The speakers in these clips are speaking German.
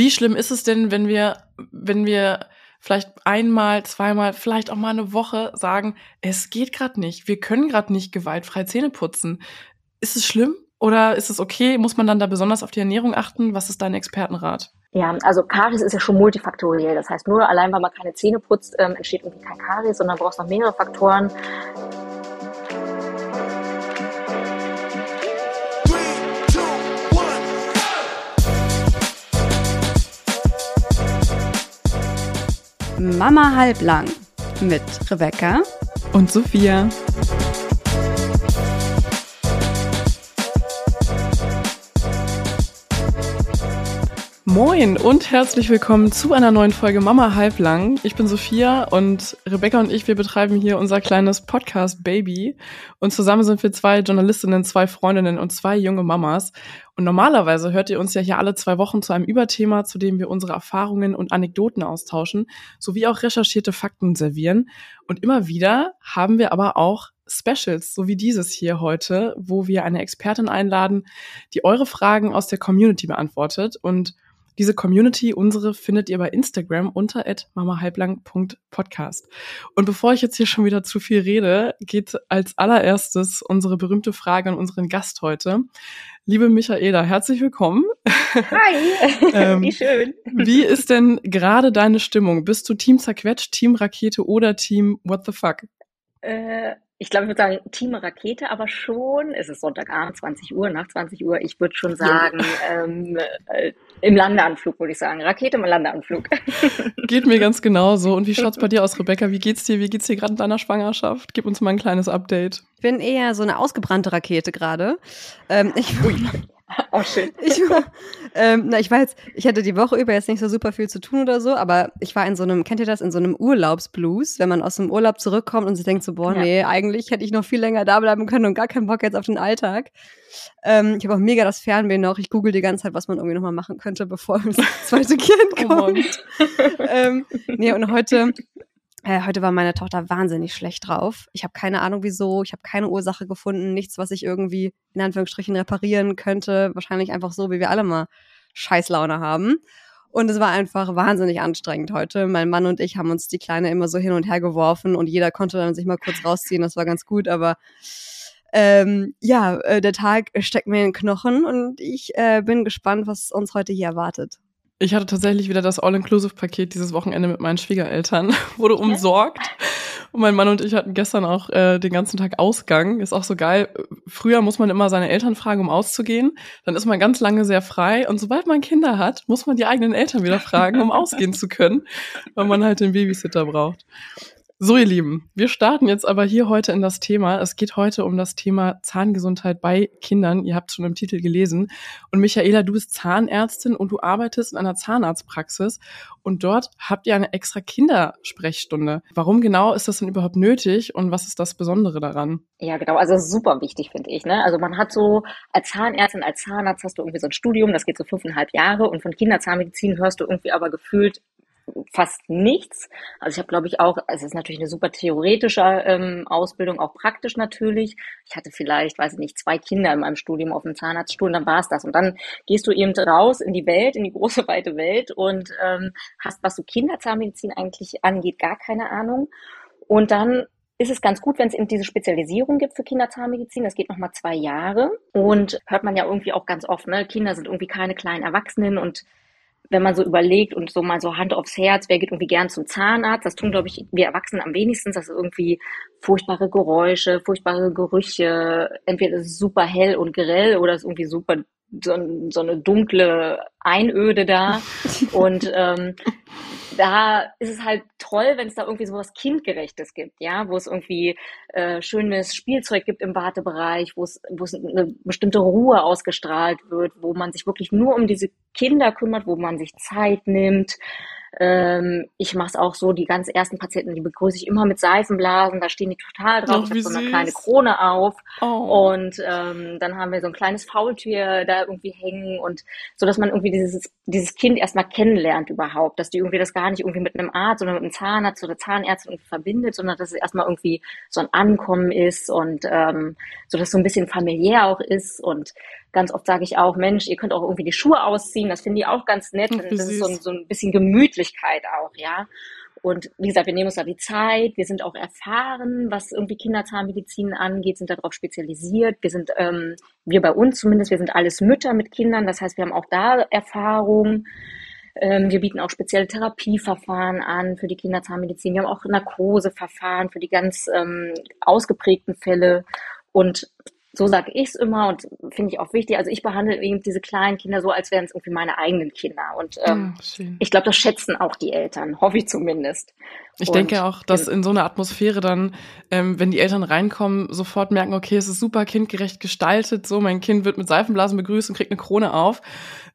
Wie schlimm ist es denn, wenn wir, wenn wir vielleicht einmal, zweimal, vielleicht auch mal eine Woche sagen, es geht gerade nicht, wir können gerade nicht gewaltfrei Zähne putzen. Ist es schlimm oder ist es okay? Muss man dann da besonders auf die Ernährung achten? Was ist dein Expertenrat? Ja, also Karies ist ja schon multifaktoriell. Das heißt, nur allein, weil man keine Zähne putzt, ähm, entsteht irgendwie kein Karies, sondern brauchst noch mehrere Faktoren. Mama halblang mit Rebecca und Sophia. Moin und herzlich willkommen zu einer neuen Folge Mama halblang. Ich bin Sophia und Rebecca und ich, wir betreiben hier unser kleines Podcast Baby und zusammen sind wir zwei Journalistinnen, zwei Freundinnen und zwei junge Mamas. Und normalerweise hört ihr uns ja hier alle zwei Wochen zu einem Überthema, zu dem wir unsere Erfahrungen und Anekdoten austauschen, sowie auch recherchierte Fakten servieren. Und immer wieder haben wir aber auch Specials, so wie dieses hier heute, wo wir eine Expertin einladen, die eure Fragen aus der Community beantwortet und diese Community, unsere, findet ihr bei Instagram unter mamahalblang.podcast. Und bevor ich jetzt hier schon wieder zu viel rede, geht als allererstes unsere berühmte Frage an unseren Gast heute. Liebe Michaela, herzlich willkommen. Hi, ähm, wie schön. Wie ist denn gerade deine Stimmung? Bist du Team Zerquetscht, Team Rakete oder Team What the fuck? Äh, ich glaube, ich würde sagen Team Rakete, aber schon, es ist Sonntagabend, 20 Uhr, nach 20 Uhr, ich würde schon sagen, ähm, äh, im Landeanflug, würde ich sagen. Rakete im Landeanflug. Geht mir ganz genauso. Und wie schaut's bei dir aus, Rebecca? Wie geht's dir? Wie geht's dir gerade in deiner Schwangerschaft? Gib uns mal ein kleines Update. Ich bin eher so eine ausgebrannte Rakete gerade. Ähm, ich, Auch schön. Ich, ähm, na, ich war jetzt, ich hatte die Woche über jetzt nicht so super viel zu tun oder so, aber ich war in so einem, kennt ihr das, in so einem Urlaubsblues, wenn man aus dem Urlaub zurückkommt und sich denkt so, boah, ja. nee, eigentlich hätte ich noch viel länger da bleiben können und gar keinen Bock jetzt auf den Alltag. Ähm, ich habe auch mega das Fernweh noch. Ich google die ganze Zeit, was man irgendwie nochmal machen könnte, bevor das zweite Kind oh kommt. Oh ähm, nee, und heute äh, heute war meine Tochter wahnsinnig schlecht drauf. Ich habe keine Ahnung wieso, ich habe keine Ursache gefunden, nichts, was ich irgendwie in Anführungsstrichen reparieren könnte. Wahrscheinlich einfach so, wie wir alle mal Scheißlaune haben. Und es war einfach wahnsinnig anstrengend heute. Mein Mann und ich haben uns die Kleine immer so hin und her geworfen und jeder konnte dann sich mal kurz rausziehen. Das war ganz gut, aber ähm, ja, äh, der Tag steckt mir in den Knochen und ich äh, bin gespannt, was uns heute hier erwartet. Ich hatte tatsächlich wieder das All-Inclusive-Paket dieses Wochenende mit meinen Schwiegereltern. Wurde umsorgt. Und mein Mann und ich hatten gestern auch äh, den ganzen Tag Ausgang. Ist auch so geil. Früher muss man immer seine Eltern fragen, um auszugehen. Dann ist man ganz lange sehr frei. Und sobald man Kinder hat, muss man die eigenen Eltern wieder fragen, um ausgehen zu können, weil man halt den Babysitter braucht. So, ihr Lieben, wir starten jetzt aber hier heute in das Thema. Es geht heute um das Thema Zahngesundheit bei Kindern. Ihr habt schon im Titel gelesen. Und Michaela, du bist Zahnärztin und du arbeitest in einer Zahnarztpraxis. Und dort habt ihr eine extra Kindersprechstunde. Warum genau ist das denn überhaupt nötig und was ist das Besondere daran? Ja, genau. Also super wichtig, finde ich. Ne? Also man hat so als Zahnärztin, als Zahnarzt hast du irgendwie so ein Studium, das geht so fünfeinhalb Jahre. Und von Kinderzahnmedizin hörst du irgendwie aber gefühlt fast nichts. Also ich habe, glaube ich, auch, es ist natürlich eine super theoretische ähm, Ausbildung, auch praktisch natürlich. Ich hatte vielleicht, weiß ich nicht, zwei Kinder in meinem Studium auf dem Zahnarztstuhl und dann war es das. Und dann gehst du eben raus in die Welt, in die große, weite Welt und ähm, hast, was so Kinderzahnmedizin eigentlich angeht, gar keine Ahnung. Und dann ist es ganz gut, wenn es eben diese Spezialisierung gibt für Kinderzahnmedizin. Das geht nochmal zwei Jahre. Und hört man ja irgendwie auch ganz oft, ne? Kinder sind irgendwie keine kleinen Erwachsenen und wenn man so überlegt und so mal so Hand aufs Herz, wer geht irgendwie gern zum Zahnarzt? Das tun, glaube ich, wir Erwachsenen am wenigsten. Das ist irgendwie furchtbare Geräusche, furchtbare Gerüche. Entweder ist es super hell und grell oder ist irgendwie super so, so eine dunkle Einöde da. und ähm, da ist es halt toll, wenn es da irgendwie so was Kindgerechtes gibt, ja, wo es irgendwie äh, schönes Spielzeug gibt im Wartebereich, wo es, wo es eine bestimmte Ruhe ausgestrahlt wird, wo man sich wirklich nur um diese Kinder kümmert, wo man sich Zeit nimmt, ähm, ich mache es auch so, die ganz ersten Patienten, die begrüße ich immer mit Seifenblasen, da stehen die total drauf, oh, ich habe so eine kleine Krone auf. Oh. und ähm, dann haben wir so ein kleines Faultier da irgendwie hängen und so, dass man irgendwie dieses, dieses Kind erstmal kennenlernt überhaupt, dass die irgendwie das gar nicht irgendwie mit einem Arzt oder mit einem Zahnarzt oder Zahnärztin irgendwie verbindet, sondern dass es erstmal irgendwie so ein Ankommen ist und ähm, so, dass so ein bisschen familiär auch ist. Und ganz oft sage ich auch, Mensch, ihr könnt auch irgendwie die Schuhe ausziehen. Das finde ich auch ganz nett. Ach, das ist so, ein- so ein bisschen Gemütlichkeit auch, ja. Und wie gesagt, wir nehmen uns da die Zeit, wir sind auch erfahren, was irgendwie Kinderzahnmedizin angeht, sind darauf spezialisiert. Wir sind, ähm, wir bei uns zumindest, wir sind alles Mütter mit Kindern, das heißt, wir haben auch da Erfahrung. Ähm, wir bieten auch spezielle Therapieverfahren an für die Kinderzahnmedizin. Wir haben auch Narkoseverfahren für die ganz ähm, ausgeprägten Fälle. Und so sage ich es immer und finde ich auch wichtig. Also ich behandle eben diese kleinen Kinder so, als wären es irgendwie meine eigenen Kinder. Und ähm, Ah, schön. ich glaube, das schätzen auch die Eltern, hoffe ich zumindest. Ich Und- denke auch, dass in so einer Atmosphäre dann, ähm, wenn die Eltern reinkommen, sofort merken, okay, es ist super kindgerecht gestaltet, so mein Kind wird mit Seifenblasen begrüßt und kriegt eine Krone auf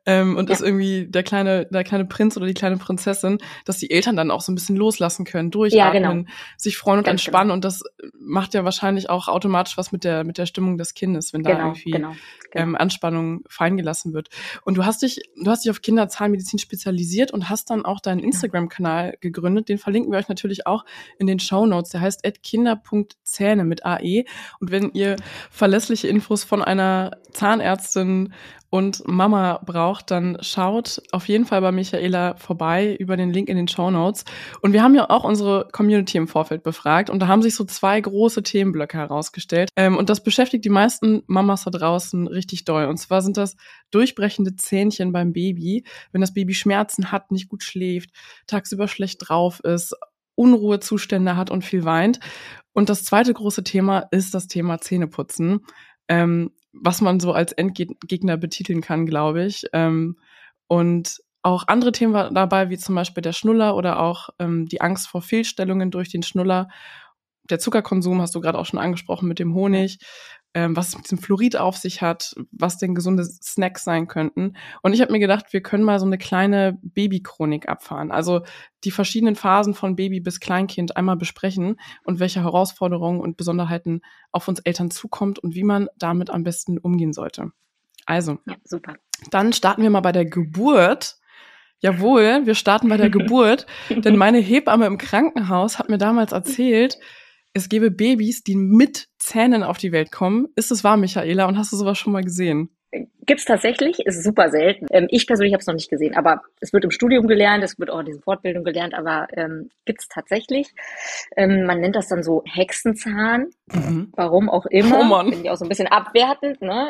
ähm, und Ja. ist irgendwie der kleine, der kleine Prinz oder die kleine Prinzessin, dass die Eltern dann auch so ein bisschen loslassen können, durchatmen, sich freuen und Ganz entspannen und das macht ja wahrscheinlich auch automatisch was mit der mit der Stimmung des Kindes, wenn da Genau, irgendwie genau. genau. ähm, Anspannung fallen gelassen wird. Und du hast dich, du hast dich auf Kinderzahnmedizin spezialisiert und hast dann auch deinen Instagram-Kanal gegründet. Den verlinken wir euch natürlich auch in den Show Notes. Der heißt kinder.zähne mit AE. Und wenn ihr verlässliche Infos von einer Zahnärztin und Mama braucht, dann schaut auf jeden Fall bei Michaela vorbei über den Link in den Show Notes. Und wir haben ja auch unsere Community im Vorfeld befragt und da haben sich so zwei große Themenblöcke herausgestellt. Ähm, und das beschäftigt die meisten Mamas da draußen richtig doll. Und zwar sind das durchbrechende Zähnchen beim Baby, wenn das Baby Schmerzen hat, nicht gut schläft, tagsüber schlecht drauf ist, Unruhezustände hat und viel weint. Und das zweite große Thema ist das Thema Zähneputzen, ähm, was man so als Endgegner betiteln kann, glaube ich. Ähm, und auch andere Themen war dabei, wie zum Beispiel der Schnuller oder auch ähm, die Angst vor Fehlstellungen durch den Schnuller. Der Zuckerkonsum hast du gerade auch schon angesprochen mit dem Honig, ähm, was es mit dem Fluorid auf sich hat, was denn gesunde Snacks sein könnten. Und ich habe mir gedacht, wir können mal so eine kleine Babychronik abfahren. Also die verschiedenen Phasen von Baby bis Kleinkind einmal besprechen und welche Herausforderungen und Besonderheiten auf uns Eltern zukommt und wie man damit am besten umgehen sollte. Also, Ja, super. dann starten wir mal bei der Geburt. Jawohl, wir starten bei der Geburt, denn meine Hebamme im Krankenhaus hat mir damals erzählt, es gäbe Babys, die mit Zähnen auf die Welt kommen. Ist es wahr, Michaela? Und hast du sowas schon mal gesehen? Gibt's tatsächlich, ist super selten. Ähm, ich persönlich habe es noch nicht gesehen, aber es wird im Studium gelernt, es wird auch in diesen Fortbildungen gelernt, aber ähm, gibt's tatsächlich. Ähm, man nennt das dann so Hexenzahn, Mhm. warum auch immer. Oh Mann. Finde ich auch so ein bisschen abwertend, ne?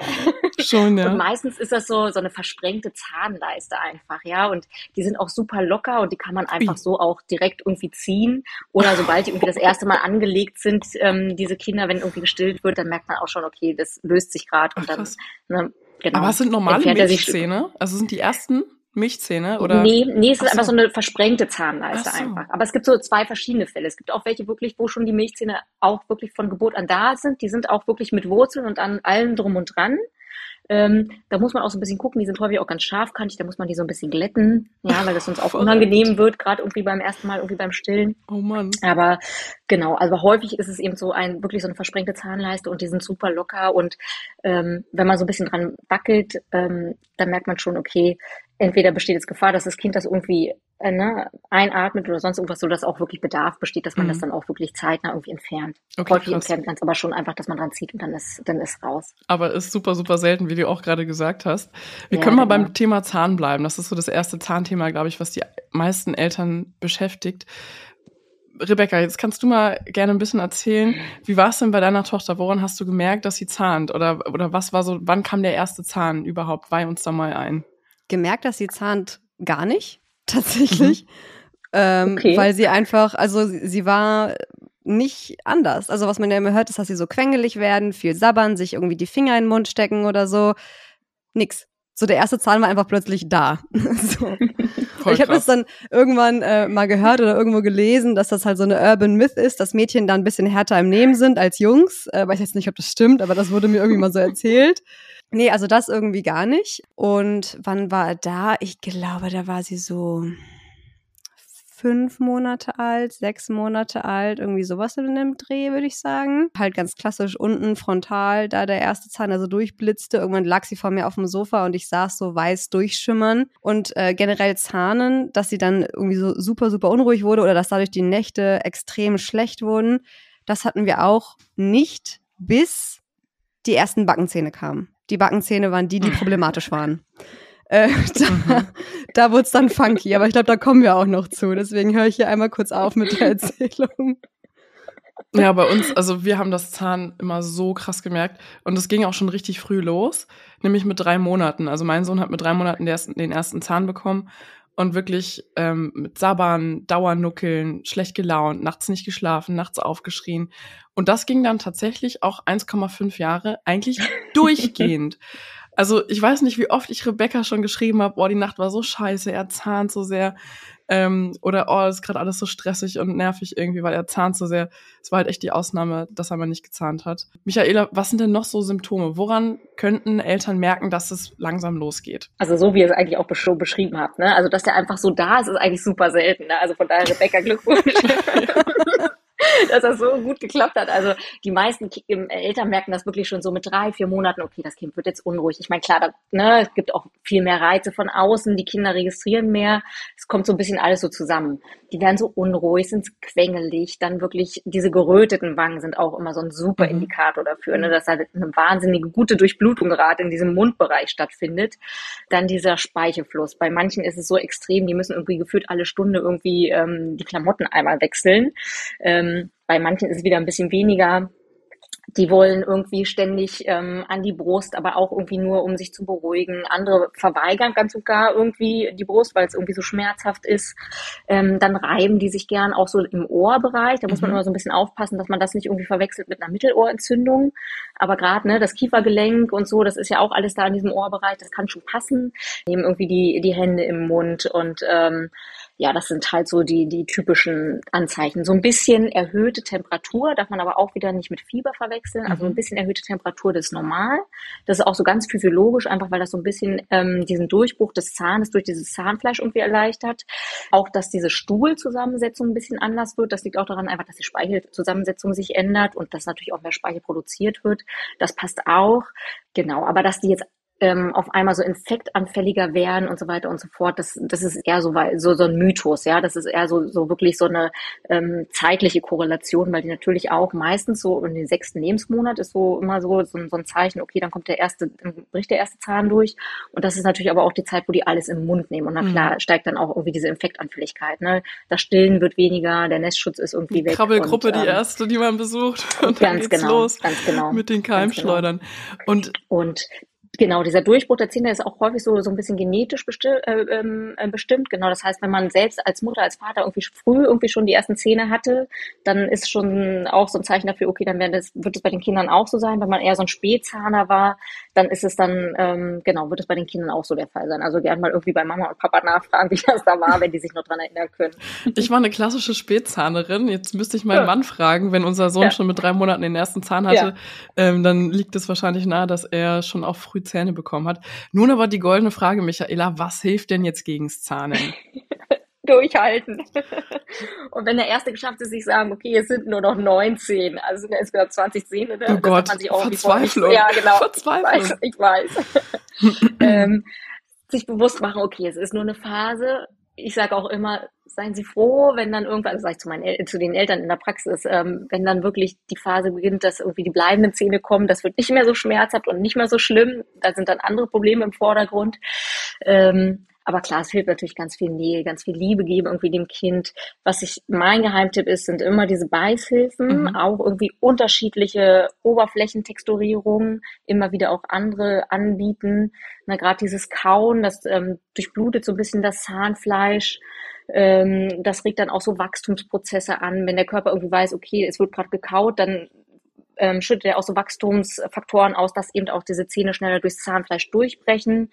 Schon, Und ja. meistens ist das so, so eine versprengte Zahnleiste einfach, ja. Und die sind auch super locker und die kann man einfach so auch direkt irgendwie ziehen. Oder sobald die irgendwie das erste Mal angelegt sind, ähm, diese Kinder, wenn irgendwie gestillt wird, dann merkt man auch schon, okay, das löst sich gerade und dann, ne, genau. Aber es sind normale Milchzähne? Also sind die ersten Milchzähne? Oder? Nee, nee, es ist Ach einfach so. so eine versprengte Zahnleiste so. einfach. Aber es gibt so zwei verschiedene Fälle. Es gibt auch welche wirklich, wo schon die Milchzähne auch wirklich von Geburt an da sind. Die sind auch wirklich mit Wurzeln und an allem drum und dran. Ähm, da muss man auch so ein bisschen gucken, die sind häufig auch ganz scharfkantig, da muss man die so ein bisschen glätten, ja, weil das sonst auch Verrückt. unangenehm wird, gerade irgendwie beim ersten Mal, irgendwie beim Stillen. Oh Mann. Aber genau, also häufig ist es eben so ein wirklich so eine versprengte Zahnleiste und die sind super locker und ähm, wenn man so ein bisschen dran wackelt, ähm, dann merkt man schon, okay, entweder besteht jetzt Gefahr, dass das Kind das irgendwie äh, ne, einatmet oder sonst irgendwas, so dass auch wirklich Bedarf besteht, dass man Mhm. das dann auch wirklich zeitnah irgendwie entfernt. Okay, häufig entfernt man es aber schon einfach, dass man dran zieht und dann ist dann ist raus. Aber ist super, super selten, wie du auch gerade gesagt hast. Wir Ja, können mal genau. beim Thema Zahn bleiben. Das ist so das erste Zahnthema, glaube ich, was die meisten Eltern beschäftigt. Rebecca, jetzt kannst du mal gerne ein bisschen erzählen, wie war es denn bei deiner Tochter? Woran hast du gemerkt, dass sie zahnt? Oder, oder was war so, wann kam der erste Zahn überhaupt? Weih uns da mal ein. Gemerkt, dass sie zahnt gar nicht, tatsächlich. Ähm, Okay. Weil sie einfach, also sie, sie war nicht anders. Also was man ja immer hört, ist, dass sie so quengelig werden, viel sabbern, sich irgendwie die Finger in den Mund stecken oder so. Nix. So der erste Zahn war einfach plötzlich da. so. Ich habe das dann irgendwann äh, mal gehört oder irgendwo gelesen, dass das halt so eine Urban Myth ist, dass Mädchen da ein bisschen härter im Nehmen sind als Jungs. Äh, weiß jetzt nicht, ob das stimmt, aber das wurde mir irgendwie mal so erzählt. Nee, also das irgendwie gar nicht. Und wann war er da? Ich glaube, da war sie so fünf Monate alt, sechs Monate alt, irgendwie sowas in dem Dreh, würde ich sagen. Halt ganz klassisch unten frontal, da der erste Zahn also durchblitzte. Irgendwann lag sie vor mir auf dem Sofa und ich saß so weiß durchschimmern und äh, generell zahnen, dass sie dann irgendwie so super, super unruhig wurde oder dass dadurch die Nächte extrem schlecht wurden. Das hatten wir auch nicht, bis die ersten Backenzähne kamen. Die Backenzähne waren die, die problematisch waren. Äh, da mhm. da wurde es dann funky, aber ich glaube, da kommen wir auch noch zu. Deswegen höre ich hier einmal kurz auf mit der Erzählung. Ja, bei uns, also wir haben das Zahn immer so krass gemerkt und es ging auch schon richtig früh los, nämlich mit drei Monaten. Also mein Sohn hat mit drei Monaten den ersten Zahn bekommen und wirklich ähm, mit Sabbern, Dauernuckeln, schlecht gelaunt, nachts nicht geschlafen, nachts aufgeschrien. Und das ging dann tatsächlich auch 1,5 Jahre eigentlich durchgehend. Also ich weiß nicht, wie oft ich Rebecca schon geschrieben habe, boah, die Nacht war so scheiße, er zahnt so sehr. Ähm, oder oh, ist gerade alles so stressig und nervig irgendwie, weil er zahnt so sehr. Es war halt echt die Ausnahme, dass er mal nicht gezahnt hat. Michaela, was sind denn noch so Symptome? Woran könnten Eltern merken, dass es langsam losgeht? Also so wie ihr es eigentlich auch schon beschrieben habt, ne? Also dass der einfach so da ist, ist eigentlich super selten. Ne? Also von daher Rebecca Glückwunsch. dass das so gut geklappt hat. Also die meisten Eltern merken das wirklich schon so mit drei, vier Monaten, okay, das Kind wird jetzt unruhig. Ich meine, klar, da, ne, es gibt auch viel mehr Reize von außen, die Kinder registrieren mehr. Es kommt so ein bisschen alles so zusammen. Die werden so unruhig, sind quengelig, dann wirklich diese geröteten Wangen sind auch immer so ein super mhm. Indikator dafür, ne, dass da eine wahnsinnige gute Durchblutung gerade in diesem Mundbereich stattfindet. Dann dieser Speichelfluss. Bei manchen ist es so extrem, die müssen irgendwie gefühlt alle Stunde irgendwie ähm, die Klamotten einmal wechseln. Ähm, bei manchen ist es wieder ein bisschen weniger. Die wollen irgendwie ständig ähm, an die Brust, aber auch irgendwie nur, um sich zu beruhigen. Andere verweigern ganz und gar irgendwie die Brust, weil es irgendwie so schmerzhaft ist. Ähm, dann reiben die sich gern auch so im Ohrbereich. Da muss man mhm. immer so ein bisschen aufpassen, dass man das nicht irgendwie verwechselt mit einer Mittelohrentzündung. Aber gerade ne, das Kiefergelenk und so, das ist ja auch alles da in diesem Ohrbereich. Das kann schon passen. Nehmen irgendwie die, die Hände im Mund und ähm, ja, das sind halt so die, die typischen Anzeichen. So ein bisschen erhöhte Temperatur, darf man aber auch wieder nicht mit Fieber verwechseln. Also ein mhm. bisschen erhöhte Temperatur, das ist normal. Das ist auch so ganz physiologisch, einfach weil das so ein bisschen ähm, diesen Durchbruch des Zahnes durch dieses Zahnfleisch irgendwie erleichtert. Auch, dass diese Stuhlzusammensetzung ein bisschen anders wird. Das liegt auch daran einfach, dass die Speichelzusammensetzung sich ändert und dass natürlich auch mehr Speichel produziert wird. Das passt auch. Genau, aber dass die jetzt ähm, auf einmal so infektanfälliger werden und so weiter und so fort. Das, das ist eher so, so, so ein Mythos, ja. Das ist eher so, so wirklich so eine ähm, zeitliche Korrelation, weil die natürlich auch meistens so in den sechsten Lebensmonat ist so immer so, so, so ein Zeichen, okay, dann kommt der erste, dann bricht der erste Zahn durch. Und das ist natürlich aber auch die Zeit, wo die alles im Mund nehmen. Und na klar, mhm. steigt dann auch irgendwie diese Infektanfälligkeit. Ne? Das Stillen wird weniger, der Nestschutz ist irgendwie die weg. Krabbelgruppe, und, ähm, die erste, die man besucht. Und dann geht's genau, los ganz genau. mit den genau. Keimschleudern. Genau. Und, und Genau, dieser Durchbruch der Zähne ist auch häufig so, so ein bisschen genetisch besti äh, ähm, äh, bestimmt. Genau, das heißt, wenn man selbst als Mutter, als Vater irgendwie früh irgendwie schon die ersten Zähne hatte, dann ist schon auch so ein Zeichen dafür, okay, dann das, wird es bei den Kindern auch so sein. Wenn man eher so ein Spätzahner war, dann ist es dann, ähm, genau, wird es bei den Kindern auch so der Fall sein. Also gerne mal irgendwie bei Mama und Papa nachfragen, wie das da war, wenn die sich noch dran erinnern können. Ich war eine klassische Spätzahnerin. Jetzt müsste ich meinen ja. Mann fragen, wenn unser Sohn ja. schon mit drei Monaten den ersten Zahn hatte, ja. ähm, dann liegt es wahrscheinlich nahe, dass er schon auch früh Zähne bekommen hat. Nun aber die goldene Frage, Michaela, was hilft denn jetzt gegens Zahnen? durchhalten. Und wenn der Erste geschafft ist, sich sagen, okay, es sind nur noch 19, also sind ja insgesamt 20 Zähne. Ne? Oh Gott, man sich auch Verzweiflung. Ja, genau. Verzweiflung. Ich weiß. Ich weiß. ähm, sich bewusst machen, okay, es ist nur eine Phase. Ich sage auch immer, seien Sie froh, wenn dann irgendwann, also sage ich zu, meinen El zu den Eltern in der Praxis, ähm, wenn dann wirklich die Phase beginnt, dass irgendwie die bleibenden Zähne kommen, das wird nicht mehr so schmerzhaft und nicht mehr so schlimm. Da sind dann andere Probleme im Vordergrund. Ähm, aber klar, es hilft natürlich ganz viel Nähe, ganz viel Liebe geben irgendwie dem Kind. Was ich, mein Geheimtipp ist, sind immer diese Beißhilfen, mhm. auch irgendwie unterschiedliche Oberflächentexturierungen, immer wieder auch andere anbieten. Na, gerade dieses Kauen, das ähm, durchblutet so ein bisschen das Zahnfleisch. Ähm, das regt dann auch so Wachstumsprozesse an. Wenn der Körper irgendwie weiß, okay, es wird gerade gekaut, dann ähm, schüttet er auch so Wachstumsfaktoren aus, dass eben auch diese Zähne schneller durchs Zahnfleisch durchbrechen.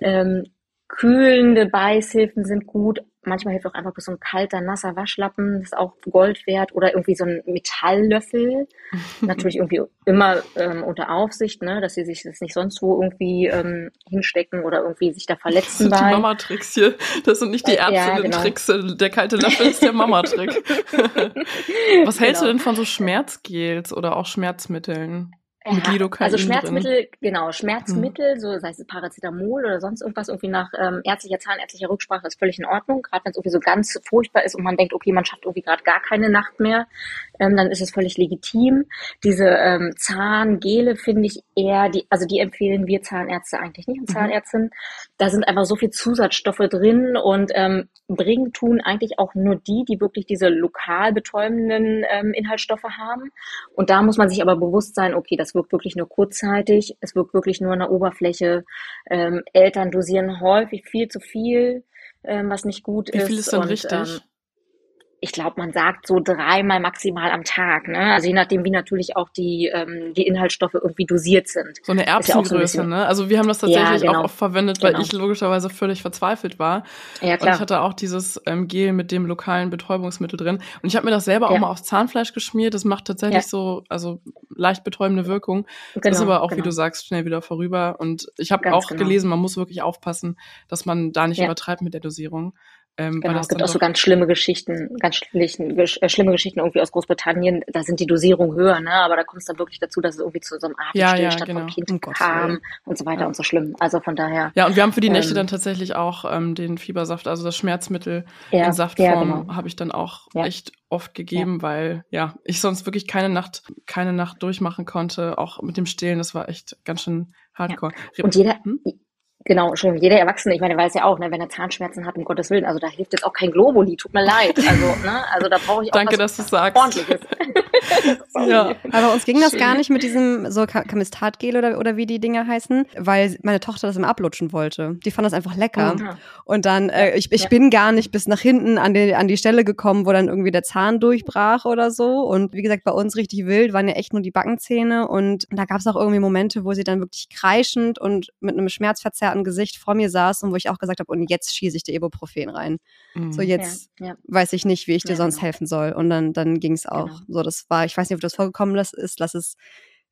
Ähm, Kühlende Beißhilfen sind gut. Manchmal hilft auch einfach so ein kalter, nasser Waschlappen, das ist auch Gold wert. Oder irgendwie so ein Metalllöffel. Natürlich irgendwie immer ähm, unter Aufsicht, ne, dass sie sich das nicht sonst wo irgendwie ähm, hinstecken oder irgendwie sich da verletzen. Das sind die Mama-Tricks hier. Das sind nicht die Ärztinnen-Tricks. Ja, genau. Der kalte Löffel ist der Mama-Trick. Was hältst genau. du denn von so Schmerzgels oder auch Schmerzmitteln? Mit Lidocain also Schmerzmittel, drin. genau, Schmerzmittel, hm. so sei es Paracetamol oder sonst irgendwas, irgendwie nach ähm, ärztlicher, zahnärztlicher Rücksprache ist völlig in Ordnung. Gerade wenn es irgendwie so ganz furchtbar ist und man denkt, okay, man schafft irgendwie gerade gar keine Nacht mehr, ähm, dann ist es völlig legitim. Diese ähm, Zahngele finde ich eher, die, also die empfehlen wir Zahnärzte eigentlich nicht und mhm. Zahnärztinnen. Da sind einfach so viel Zusatzstoffe drin und ähm, bringen tun eigentlich auch nur die, die wirklich diese lokal betäubenden ähm, Inhaltsstoffe haben. Und da muss man sich aber bewusst sein, okay, das wirkt wirklich nur kurzzeitig, es wirkt wirklich nur an der Oberfläche. Ähm, Eltern dosieren häufig viel zu viel, ähm, was nicht gut ist. Wie viel ist denn richtig? Ähm, ich glaube, man sagt so dreimal maximal am Tag. Ne? Also je nachdem, wie natürlich auch die, ähm, die Inhaltsstoffe irgendwie dosiert sind. So eine Erbsengröße, ja so ein ne? Also wir haben das tatsächlich ja, genau. auch oft verwendet, weil genau. ich logischerweise völlig verzweifelt war. Ja, klar. Und ich hatte auch dieses ähm, Gel mit dem lokalen Betäubungsmittel drin. Und ich habe mir das selber ja. auch mal aufs Zahnfleisch geschmiert. Das macht tatsächlich so, also leicht betäubende Wirkung. Genau, das ist aber auch, genau. wie du sagst, schnell wieder vorüber. Und ich habe auch genau. gelesen, man muss wirklich aufpassen, dass man da nicht übertreibt mit der Dosierung. Ähm, genau, es gibt auch so ganz schlimme Geschichten, ganz schlichen, äh, schlimme Geschichten irgendwie aus Großbritannien. Da sind die Dosierungen höher, ne? aber da kommt es dann wirklich dazu, dass es irgendwie zu so einem Atemstillstand ja, ja, genau. vom Kind um kam Gott, und so weiter ja. und so schlimm. Also von daher. Ja, und wir haben für die Nächte ähm, dann tatsächlich auch ähm, den Fiebersaft, also das Schmerzmittel in Saftform, genau. habe ich dann auch echt oft gegeben, weil ja ich sonst wirklich keine Nacht, keine Nacht durchmachen konnte. Auch mit dem Stillen, das war echt ganz schön hardcore. Und jeder, hm? Genau, schon jeder Erwachsene, ich meine, weiß ja auch, ne, wenn er Zahnschmerzen hat, um Gottes Willen, also da hilft jetzt auch kein Globuli, tut mir leid. Also, ne, also da brauche ich auch Danke, was dass du sagst. ordentliches. ja. Aber uns ging das gar nicht mit diesem so Kamistatgel oder, oder wie die Dinge heißen, weil meine Tochter das immer ablutschen wollte. Die fand das einfach lecker. Mhm. Und dann, äh, ich, ich ja. bin gar nicht bis nach hinten an die, an die Stelle gekommen, wo dann irgendwie der Zahn durchbrach oder so. Und wie gesagt, bei uns richtig wild waren ja echt nur die Backenzähne. Und da gab es auch irgendwie Momente, wo sie dann wirklich kreischend und mit einem Schmerzverzerr verzerrten Gesicht vor mir saß und wo ich auch gesagt habe, und jetzt schieße ich dir Ibuprofen rein. Mhm. So jetzt ja, ja. weiß ich nicht, wie ich dir ja, sonst genau. helfen soll. Und dann, dann ging es auch. Genau. So, das war, ich weiß nicht, ob das vorgekommen ist, lass es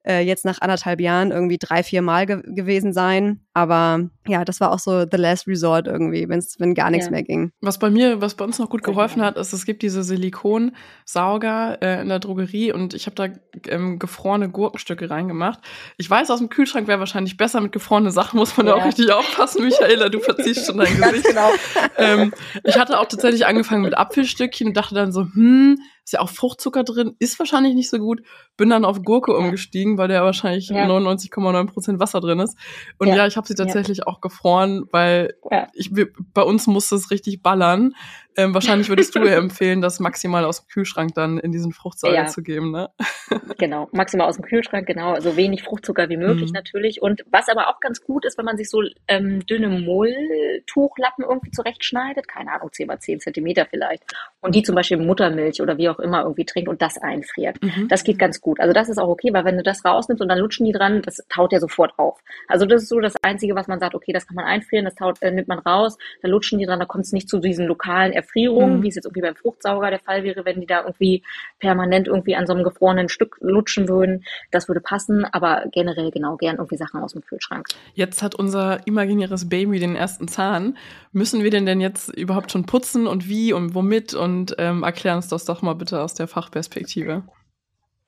äh, jetzt nach anderthalb Jahren irgendwie drei, vier Mal ge gewesen sein. Aber ja, das war auch so the last resort irgendwie, wenn's, wenn gar nichts ja. mehr ging. Was bei mir, was bei uns noch gut geholfen hat, ist, es gibt diese Silikonsauger äh, in der Drogerie und ich habe da ähm, gefrorene Gurkenstücke reingemacht. Ich weiß, aus dem Kühlschrank wäre wahrscheinlich besser mit gefrorenen Sachen, muss man ja. da auch richtig aufpassen, Michaela, du verziehst schon dein Gesicht. genau. ähm, ich hatte auch tatsächlich angefangen mit Apfelstückchen und dachte dann so, hm, ist ja auch Fruchtzucker drin, ist wahrscheinlich nicht so gut. Bin dann auf Gurke ja. umgestiegen, weil der wahrscheinlich ja. 99,9 Wasser drin ist. Und ja, ja ich habe sie tatsächlich auch gefroren, weil ich, bei uns musste es richtig ballern. Ähm, wahrscheinlich würdest du ja empfehlen, das maximal aus dem Kühlschrank dann in diesen Fruchtsäure ja. zu geben, ne? genau, maximal aus dem Kühlschrank, genau. So wenig Fruchtzucker wie möglich mhm. natürlich. Und was aber auch ganz gut ist, wenn man sich so ähm, dünne Mulltuchlappen irgendwie zurechtschneidet, keine Ahnung, 10 mal 10 Zentimeter vielleicht, und die zum Beispiel Muttermilch oder wie auch immer irgendwie trinkt und das einfriert. Mhm. Das geht ganz gut. Also das ist auch okay, weil wenn du das rausnimmst und dann lutschen die dran, das taut ja sofort auf. Also das ist so das Einzige, was man sagt, okay, das kann man einfrieren, das taut, äh, nimmt man raus, dann lutschen die dran, da kommt es nicht zu diesen lokalen Erfrierungen, mhm. wie es jetzt irgendwie beim Fruchtsauger der Fall wäre, wenn die da irgendwie permanent irgendwie an so einem gefrorenen Stück lutschen würden. Das würde passen, aber generell genau gern irgendwie Sachen aus dem Kühlschrank. Jetzt hat unser imaginäres Baby den ersten Zahn. Müssen wir den denn jetzt überhaupt schon putzen und wie und womit? Und ähm, erklär uns das doch mal bitte aus der Fachperspektive.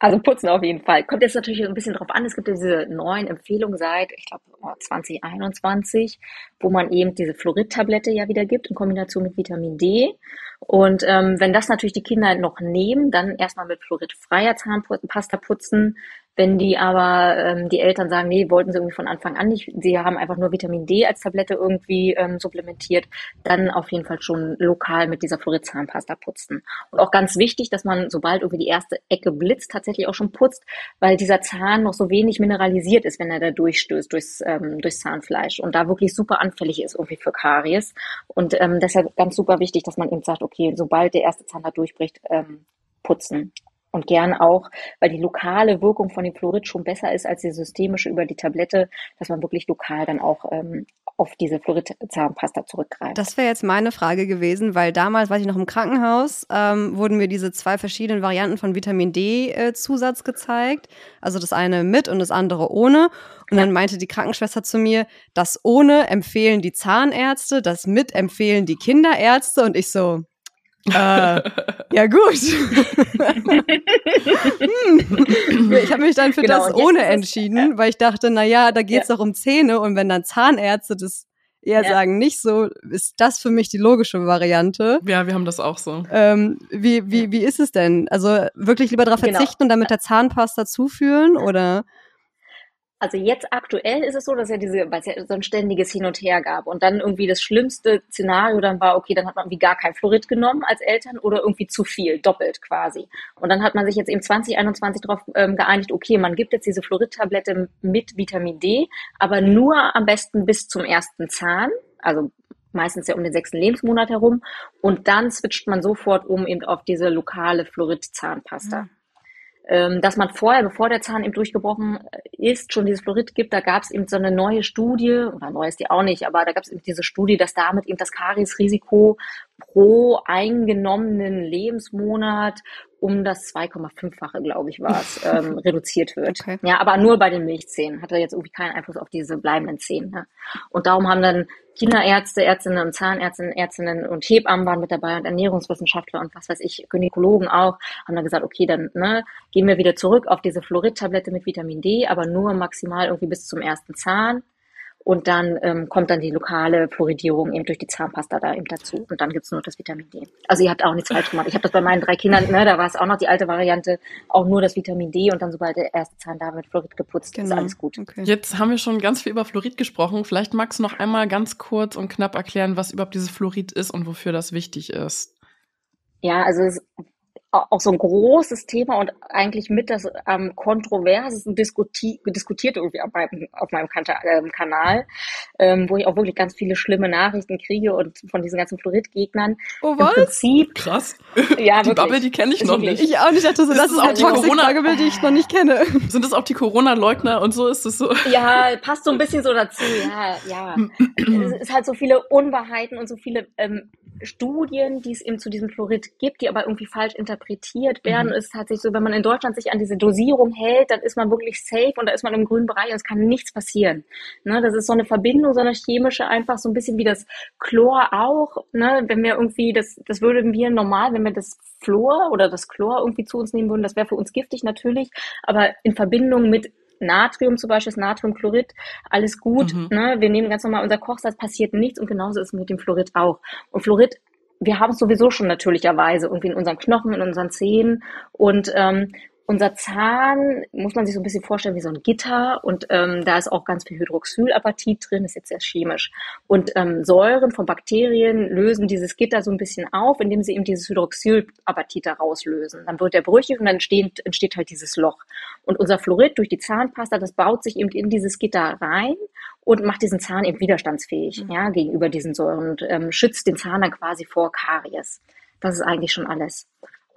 Also putzen auf jeden Fall. Kommt jetzt natürlich ein bisschen drauf an. Es gibt diese neuen Empfehlungen seit, ich glaube, 2021, wo man eben diese Fluorid-Tablette ja wieder gibt in Kombination mit Vitamin D. Und ähm, wenn das natürlich die Kinder noch nehmen, dann erstmal mit fluoridfreier Zahnpasta putzen, wenn die aber ähm, die Eltern sagen, nee, wollten sie irgendwie von Anfang an nicht, sie haben einfach nur Vitamin D als Tablette irgendwie ähm, supplementiert, dann auf jeden Fall schon lokal mit dieser Fluorid-Zahnpasta putzen. Und auch ganz wichtig, dass man, sobald irgendwie die erste Ecke blitzt, tatsächlich auch schon putzt, weil dieser Zahn noch so wenig mineralisiert ist, wenn er da durchstößt durchs, ähm, durchs Zahnfleisch und da wirklich super anfällig ist irgendwie für Karies. Und ähm, deshalb ganz super wichtig, dass man eben sagt, okay, sobald der erste Zahn da durchbricht, ähm, putzen. Und gern auch, weil die lokale Wirkung von dem Fluorid schon besser ist als die systemische über die Tablette, dass man wirklich lokal dann auch ähm, auf diese Fluorid-Zahnpasta zurückgreift. Das wäre jetzt meine Frage gewesen, weil damals, weiß ich noch, im Krankenhaus ähm, wurden mir diese zwei verschiedenen Varianten von Vitamin D-Zusatz äh, gezeigt. Also das eine mit und das andere ohne. Und dann meinte die Krankenschwester zu mir, das ohne empfehlen die Zahnärzte, das mit empfehlen die Kinderärzte. Und ich so, äh, ja gut. hm. Ich habe mich dann für genau, das ohne entschieden, ja. weil ich dachte, na ja, da geht's ja. doch um Zähne und wenn dann Zahnärzte das eher ja. sagen, nicht so, ist das für mich die logische Variante. Ja, wir haben das auch so. Ähm, wie, wie, wie ist es denn? Also wirklich lieber darauf genau. verzichten und dann mit der Zahnpasta zuführen oder? Also jetzt aktuell ist es so, dass ja diese, weil es ja so ein ständiges Hin und Her gab und dann irgendwie das schlimmste Szenario dann war, okay, dann hat man irgendwie gar kein Fluorid genommen als Eltern oder irgendwie zu viel, doppelt quasi. Und dann hat man sich jetzt eben 2021 darauf ähm, geeinigt, okay, man gibt jetzt diese Fluoridtablette mit Vitamin D, aber nur am besten bis zum ersten Zahn, also meistens ja um den sechsten Lebensmonat herum. Und dann switcht man sofort um eben auf diese lokale Fluorid-Zahnpasta. Mhm dass man vorher, bevor der Zahn eben durchgebrochen ist, schon dieses Fluorid gibt. Da gab es eben so eine neue Studie, oder neu ist die auch nicht, aber da gab es eben diese Studie, dass damit eben das Kariesrisiko pro eingenommenen Lebensmonat um das 2,5-fache, glaube ich, war es, ähm, reduziert wird. Okay. Ja, aber nur bei den Milchzähnen. Hatte jetzt irgendwie keinen Einfluss auf diese bleibenden Zähne. Ne? Und darum haben dann Kinderärzte, Ärztinnen und Zahnärztinnen, Ärztinnen und Hebammen waren mit dabei und Ernährungswissenschaftler und was weiß ich, Gynäkologen auch, haben dann gesagt, okay, dann ne, gehen wir wieder zurück auf diese Fluorid-Tablette mit Vitamin D, aber nur maximal irgendwie bis zum ersten Zahn. Und dann ähm, kommt dann die lokale Fluoridierung eben durch die Zahnpasta da eben dazu. Und dann gibt's nur das Vitamin D. Also ihr habt auch nichts falsch gemacht. Ich habe das bei meinen drei Kindern, ne, da war es auch noch die alte Variante, auch nur das Vitamin D und dann sobald der erste Zahn da mit Fluorid geputzt, genau. ist alles gut. Okay. Jetzt haben wir schon ganz viel über Fluorid gesprochen. Vielleicht magst du noch einmal ganz kurz und knapp erklären, was überhaupt dieses Fluorid ist und wofür das wichtig ist. Ja, also es auch so ein großes Thema und eigentlich mit das ähm, kontroversesten diskuti diskutiert irgendwie auf meinem, auf meinem kan äh, Kanal, ähm, wo ich auch wirklich ganz viele schlimme Nachrichten kriege und von diesen ganzen Fluorid-Gegnern. Oh was? Im Prinzip, Krass. Ja, die wirklich. Bubble, die kenne ich noch nicht. Ich auch nicht. dachte so, das, das ist auch die Corona die ich noch nicht kenne. Sind das auch die Corona-Leugner und so ist es so? Ja, passt so ein bisschen so dazu. Ja, ja. es ist halt so viele Unwahrheiten und so viele ähm, Studien, die es eben zu diesem Fluorid gibt, die aber irgendwie falsch interpretiert werden. Mhm. Ist tatsächlich so, wenn man in Deutschland sich an diese Dosierung hält, dann ist man wirklich safe und da ist man im grünen Bereich und es kann nichts passieren. Ne, das ist so eine Verbindung, so eine chemische, einfach so ein bisschen wie das Chlor auch. Ne, wenn wir irgendwie, das, das würden wir normal, wenn wir das Fluor oder das Chlor irgendwie zu uns nehmen würden, das wäre für uns giftig natürlich, aber in Verbindung mit Natrium zum Beispiel, das Natriumchlorid, alles gut. Mhm. Ne? Wir nehmen ganz normal unser Kochsalz, passiert nichts und genauso ist es mit dem Fluorid auch. Und Fluorid, wir haben es sowieso schon natürlicherweise irgendwie in unseren Knochen, in unseren Zähnen und ähm, unser Zahn muss man sich so ein bisschen vorstellen wie so ein Gitter und ähm, da ist auch ganz viel Hydroxylapatit drin, ist jetzt sehr chemisch. Und ähm, Säuren von Bakterien lösen dieses Gitter so ein bisschen auf, indem sie eben dieses Hydroxylapatit da rauslösen. Dann wird der brüchig und dann entsteht, entsteht halt dieses Loch. Und unser Fluorid durch die Zahnpasta, das baut sich eben in dieses Gitter rein und macht diesen Zahn eben widerstandsfähig mhm. ja, gegenüber diesen Säuren und ähm, schützt den Zahn dann quasi vor Karies. Das ist eigentlich schon alles.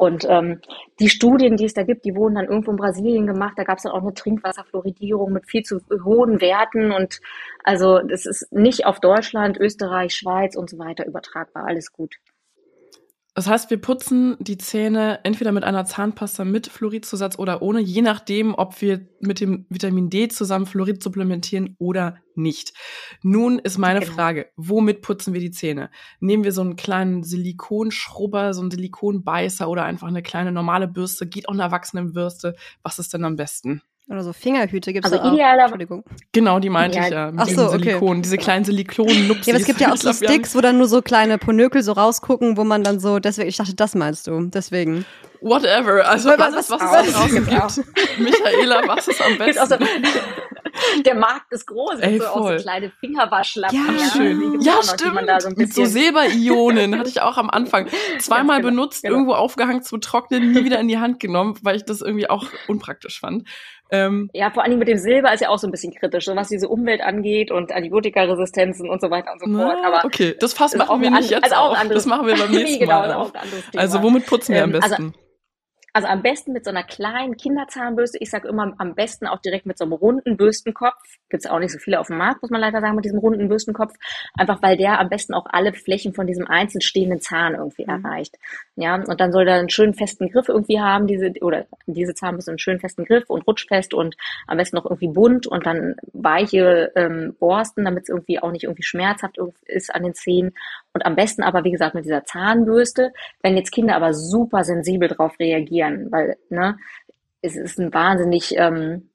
Und ähm, die Studien, die es da gibt, die wurden dann irgendwo in Brasilien gemacht. Da gab es dann auch eine Trinkwasserfluoridierung mit viel zu hohen Werten. Und also das ist nicht auf Deutschland, Österreich, Schweiz und so weiter übertragbar. Alles gut. Das heißt, wir putzen die Zähne entweder mit einer Zahnpasta mit Fluoridzusatz oder ohne, je nachdem, ob wir mit dem Vitamin D zusammen Fluorid supplementieren oder nicht. Nun ist meine genau. Frage, womit putzen wir die Zähne? Nehmen wir so einen kleinen Silikonschrubber, so einen Silikonbeißer oder einfach eine kleine normale Bürste? Geht auch eine Erwachsenenbürste? Was ist denn am besten? Oder so Fingerhüte gibt es also auch. Idealer Entschuldigung. Genau, die meinte ja. ich ja. Mit Ach so, Silikon, okay. diese kleinen silikon Ja, aber es gibt ja auch so Sticks, wo dann nur so kleine Ponökel so rausgucken, wo man dann so, deswegen, ich dachte, das meinst du, deswegen. Whatever, also was, alles, was, was es draußen gibt. Michaela, was ist am besten? der Markt ist groß, Ey, so auch so kleine Fingerwaschlappen. Ja, ja, schön. ja stimmt. Da so Mit so Silberionen hatte ich auch am Anfang zweimal genau, benutzt, genau. irgendwo aufgehangen zu trocknen, nie wieder in die Hand genommen, weil ich das irgendwie auch unpraktisch fand. Ähm, ja, vor allem mit dem Silber ist ja auch so ein bisschen kritisch, so was diese Umwelt angeht und Antibiotikaresistenzen und so weiter und so fort. Aber okay, das Fass machen wir nicht jetzt. Also auch. Das machen wir beim nächsten genau, Mal. Auch. Also womit putzen wir am ähm, also besten? Also, also am besten mit so einer kleinen Kinderzahnbürste. Ich sage immer am besten auch direkt mit so einem runden Bürstenkopf. Gibt es auch nicht so viele auf dem Markt, muss man leider sagen, mit diesem runden Bürstenkopf. Einfach weil der am besten auch alle Flächen von diesem einzeln stehenden Zahn irgendwie mhm. erreicht. Ja, und dann soll der einen schönen festen Griff irgendwie haben, diese, oder diese Zahnbürste einen schönen festen Griff und rutschfest und am besten noch irgendwie bunt und dann weiche ähm, Borsten, damit es irgendwie auch nicht irgendwie schmerzhaft ist an den Zähnen. Und am besten aber, wie gesagt, mit dieser Zahnbürste. Wenn jetzt Kinder aber super sensibel drauf reagieren, weil ne, es ist ein wahnsinnig ähm,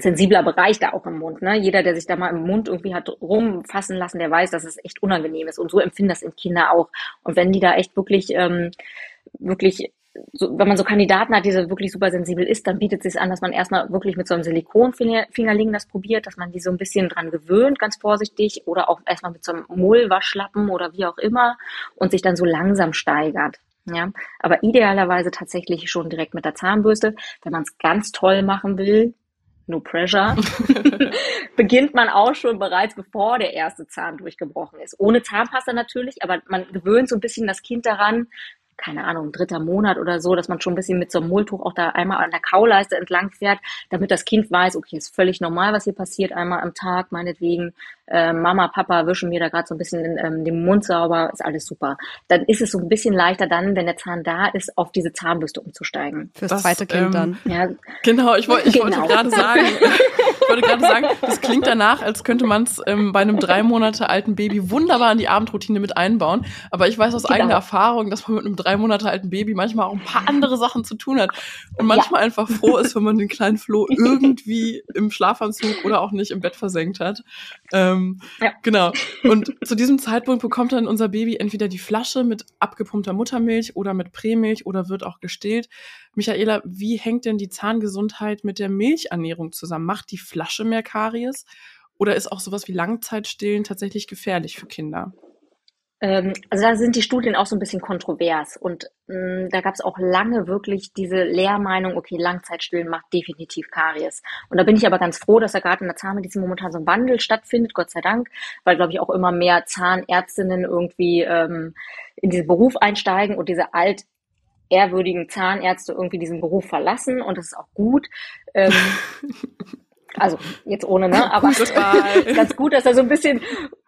sensibler Bereich da auch im Mund. Ne? Jeder, der sich da mal im Mund irgendwie hat rumfassen lassen, der weiß, dass es echt unangenehm ist. Und so empfinden das in Kinder auch. Und wenn die da echt wirklich, ähm, wirklich, so, wenn man so Kandidaten hat, die so wirklich super sensibel ist, dann bietet es sich an, dass man erstmal wirklich mit so einem Silikonfingerling das probiert, dass man die so ein bisschen dran gewöhnt, ganz vorsichtig, oder auch erstmal mit so einem Mullwaschlappen oder wie auch immer und sich dann so langsam steigert. Ja, aber idealerweise tatsächlich schon direkt mit der Zahnbürste. Wenn man es ganz toll machen will, no pressure, beginnt man auch schon bereits bevor der erste Zahn durchgebrochen ist. Ohne Zahnpasta natürlich, aber man gewöhnt so ein bisschen das Kind daran, keine Ahnung, dritter Monat oder so, dass man schon ein bisschen mit so einem Mulltuch auch da einmal an der Kauleiste entlang fährt, damit das Kind weiß, okay, ist völlig normal, was hier passiert, einmal am Tag, meinetwegen, äh, Mama, Papa wischen mir da gerade so ein bisschen in, ähm, den Mund sauber, ist alles super. Dann ist es so ein bisschen leichter dann, wenn der Zahn da ist, auf diese Zahnbürste umzusteigen. Fürs das, zweite Kind ähm, dann. Ja. Genau, ich, wollt, ich genau. wollte gerade sagen, ich wollte gerade sagen, das klingt danach, als könnte man es ähm, bei einem drei Monate alten Baby wunderbar in die Abendroutine mit einbauen. Aber ich weiß aus genau. eigener Erfahrung, dass man mit einem drei Monate alten Baby manchmal auch ein paar andere Sachen zu tun hat und manchmal ja. einfach froh ist, wenn man den kleinen Flo irgendwie im Schlafanzug oder auch nicht im Bett versenkt hat. Ähm, ja. Genau. Und zu diesem Zeitpunkt bekommt dann unser Baby entweder die Flasche mit abgepumpter Muttermilch oder mit Prämilch oder wird auch gestillt. Michaela, wie hängt denn die Zahngesundheit mit der Milchernährung zusammen? Macht die Flasche mehr Karies? Oder ist auch sowas wie Langzeitstillen tatsächlich gefährlich für Kinder? Ähm, also da sind die Studien auch so ein bisschen kontrovers und mh, mm, da gab es auch lange wirklich diese Lehrmeinung, okay, Langzeitstillen macht definitiv Karies. Und da bin ich aber ganz froh, dass da gerade in der Zahnmedizin momentan so ein Wandel stattfindet, Gott sei Dank, weil, glaube ich, auch immer mehr Zahnärztinnen irgendwie ähm, in diesen Beruf einsteigen und diese alt ehrwürdigen Zahnärzte irgendwie diesen Beruf verlassen und das ist auch gut. Ähm, also jetzt ohne, ne? Aber ganz gut, dass da so ein bisschen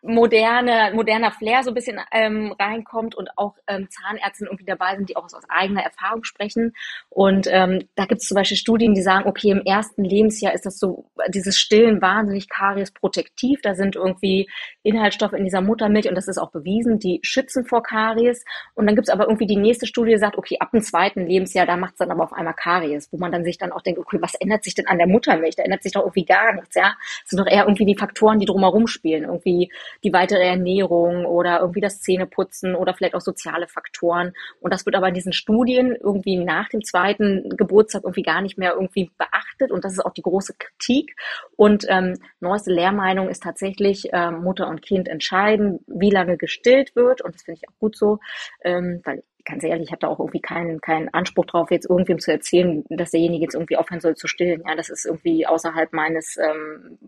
moderne, moderner Flair so ein bisschen ähm, reinkommt und auch ähm, Zahnärzte irgendwie dabei sind, die auch aus eigener Erfahrung sprechen. Und ähm, da gibt es zum Beispiel Studien, die sagen, okay, im ersten Lebensjahr ist das so, dieses Stillen wahnsinnig kariesprotektiv. Da sind irgendwie Inhaltsstoffe in dieser Muttermilch und das ist auch bewiesen, die schützen vor Karies. Und dann gibt es aber irgendwie die nächste Studie, die sagt, okay, ab dem zweiten Lebensjahr, da macht es dann aber auf einmal Karies, wo man dann sich dann auch denkt, okay, was ändert sich denn an der Muttermilch? Da ändert sich doch irgendwie gar nichts, ja. Es sind doch eher irgendwie die Faktoren, die drumherum spielen. Irgendwie die weitere Ernährung oder irgendwie das Zähneputzen oder vielleicht auch soziale Faktoren. Und das wird aber in diesen Studien irgendwie nach dem zweiten Geburtstag irgendwie gar nicht mehr irgendwie beachtet. Und das ist auch die große Kritik. Und ähm, neueste Lehrmeinung ist tatsächlich, äh, Mutter und Kind entscheiden, wie lange gestillt wird. Und das finde ich auch gut so, ähm, weil ganz ehrlich, ich habe da auch irgendwie keinen, keinen Anspruch drauf, jetzt irgendwem zu erzählen, dass derjenige jetzt irgendwie aufhören soll zu stillen. Ja, das ist irgendwie außerhalb meines ähm,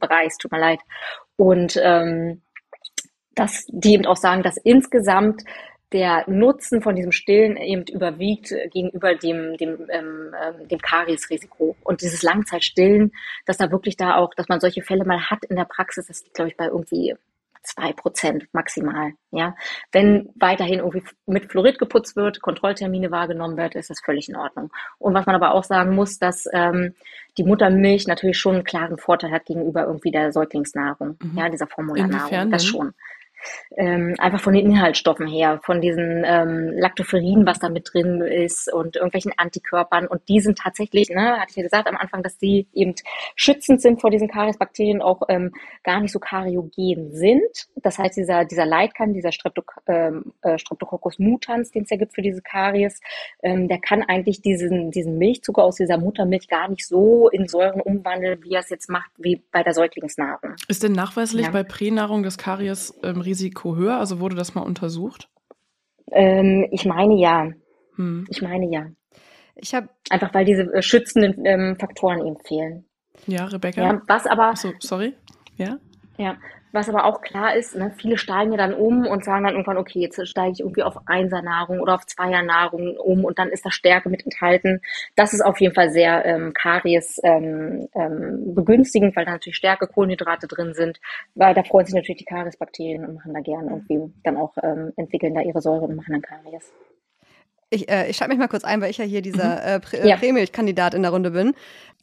Bereichs, tut mir leid. Und ähm, dass die eben auch sagen, dass insgesamt der Nutzen von diesem Stillen eben überwiegt gegenüber dem, dem, ähm, ähm, dem Kariesrisiko. Und dieses Langzeitstillen, dass da wirklich da auch, dass man solche Fälle mal hat in der Praxis, das liegt, glaube ich, bei irgendwie zwei Prozent maximal. Ja, wenn weiterhin irgendwie mit Fluorid geputzt wird, Kontrolltermine wahrgenommen wird, ist das völlig in Ordnung. Und was man aber auch sagen muss, dass ähm, die Muttermilch natürlich schon einen klaren Vorteil hat gegenüber irgendwie der Säuglingsnahrung, mhm. ja, dieser Formularnahrung. Das schon ähm, einfach von den Inhaltsstoffen her, von diesen ähm, Lactoferin, was da mit drin ist und irgendwelchen Antikörpern. Und die sind tatsächlich, ne, hatte ich ja gesagt am Anfang, dass die eben schützend sind vor diesen Kariesbakterien, auch ähm, gar nicht so kariogen sind. Das heißt, dieser, dieser Leitkeim, dieser Streptok ähm, äh, Streptococcus mutans, den es ja gibt für diese Karies, ähm, der kann eigentlich diesen, diesen Milchzucker aus dieser Muttermilch gar nicht so in Säuren umwandeln, wie er es jetzt macht, wie bei der Säuglingsnahrung. Ist denn nachweislich ja. bei Pränahrung das Karies ähm, Risiko höher? Also wurde das mal untersucht? Ähm, ich meine ja. Hm. Ich meine ja. Ich habe einfach weil diese äh, schützenden ähm, Faktoren eben fehlen. Ja, Rebecca. Ja, was aber. So, sorry. Ja. Ja, was aber auch klar ist, ne, viele steigen ja dann um und sagen dann irgendwann, okay, jetzt steige ich irgendwie auf Einsernahrung oder auf Zweiernahrung um und dann ist da Stärke mit enthalten. Das ist auf jeden Fall sehr ähm, Karies ähm, ähm, begünstigend, weil da natürlich Stärke, Kohlenhydrate drin sind. Weil da freuen sich natürlich die Kariesbakterien und machen da gerne irgendwie dann auch ähm, entwickeln da ihre Säure und machen dann Karies. Ich, äh, ich schalte mich mal kurz ein, weil ich ja hier dieser mhm. äh, Prä ja. Prämilchkandidat in der Runde bin.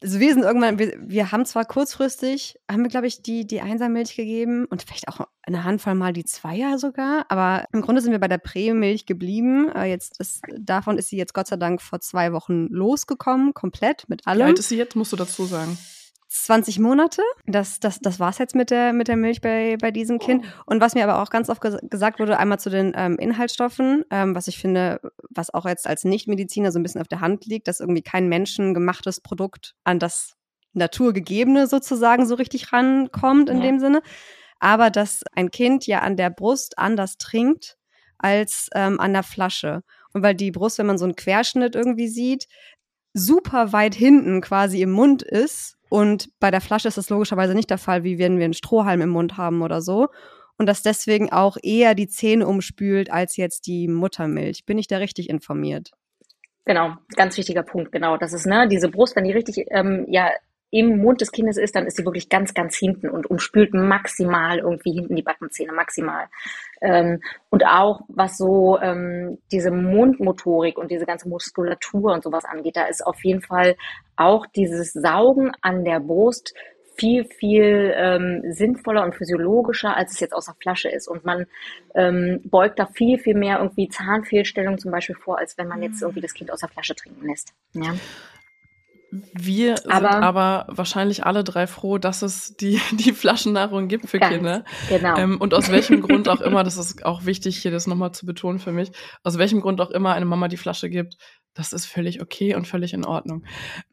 Also wir sind irgendwann, wir, wir haben zwar kurzfristig, haben wir, glaube ich, die, die Einsermilch gegeben und vielleicht auch eine Handvoll mal die Zweier sogar, aber im Grunde sind wir bei der Prämilch geblieben. Äh, jetzt ist, davon ist sie jetzt Gott sei Dank vor zwei Wochen losgekommen, komplett mit allem. Wie alt ist sie jetzt, musst du dazu sagen? 20 Monate. Das, das, das war's jetzt mit der, mit der Milch bei, bei diesem Kind. Und was mir aber auch ganz oft ges gesagt wurde, einmal zu den ähm, Inhaltsstoffen, ähm, was ich finde, was auch jetzt als Nichtmediziner so ein bisschen auf der Hand liegt, dass irgendwie kein menschengemachtes Produkt an das Naturgegebene sozusagen so richtig rankommt in ja. dem Sinne. Aber dass ein Kind ja an der Brust anders trinkt als ähm, an der Flasche. Und weil die Brust, wenn man so einen Querschnitt irgendwie sieht, super weit hinten quasi im Mund ist. Und bei der Flasche ist das logischerweise nicht der Fall, wie wenn wir einen Strohhalm im Mund haben oder so. Und dass deswegen auch eher die Zähne umspült als jetzt die Muttermilch. Bin ich da richtig informiert? Genau, ganz wichtiger Punkt, genau. Das ist, ne, diese Brust, wenn die richtig ähm, ja im Mund des Kindes ist, dann ist sie wirklich ganz, ganz hinten und umspült maximal irgendwie hinten die Backenzähne, maximal. Ähm, und auch was so ähm, diese Mundmotorik und diese ganze Muskulatur und sowas angeht, da ist auf jeden Fall auch dieses Saugen an der Brust viel, viel ähm, sinnvoller und physiologischer, als es jetzt aus der Flasche ist. Und man ähm, beugt da viel, viel mehr irgendwie Zahnfehlstellungen zum Beispiel vor, als wenn man jetzt irgendwie das Kind aus der Flasche trinken lässt. Ja. Wir aber, sind aber wahrscheinlich alle drei froh, dass es die, die Flaschennahrung gibt für ganz, Kinder. Genau. Ähm, und aus welchem Grund auch immer, das ist auch wichtig, hier das nochmal zu betonen für mich, aus welchem Grund auch immer eine Mama die Flasche gibt, das ist völlig okay und völlig in Ordnung.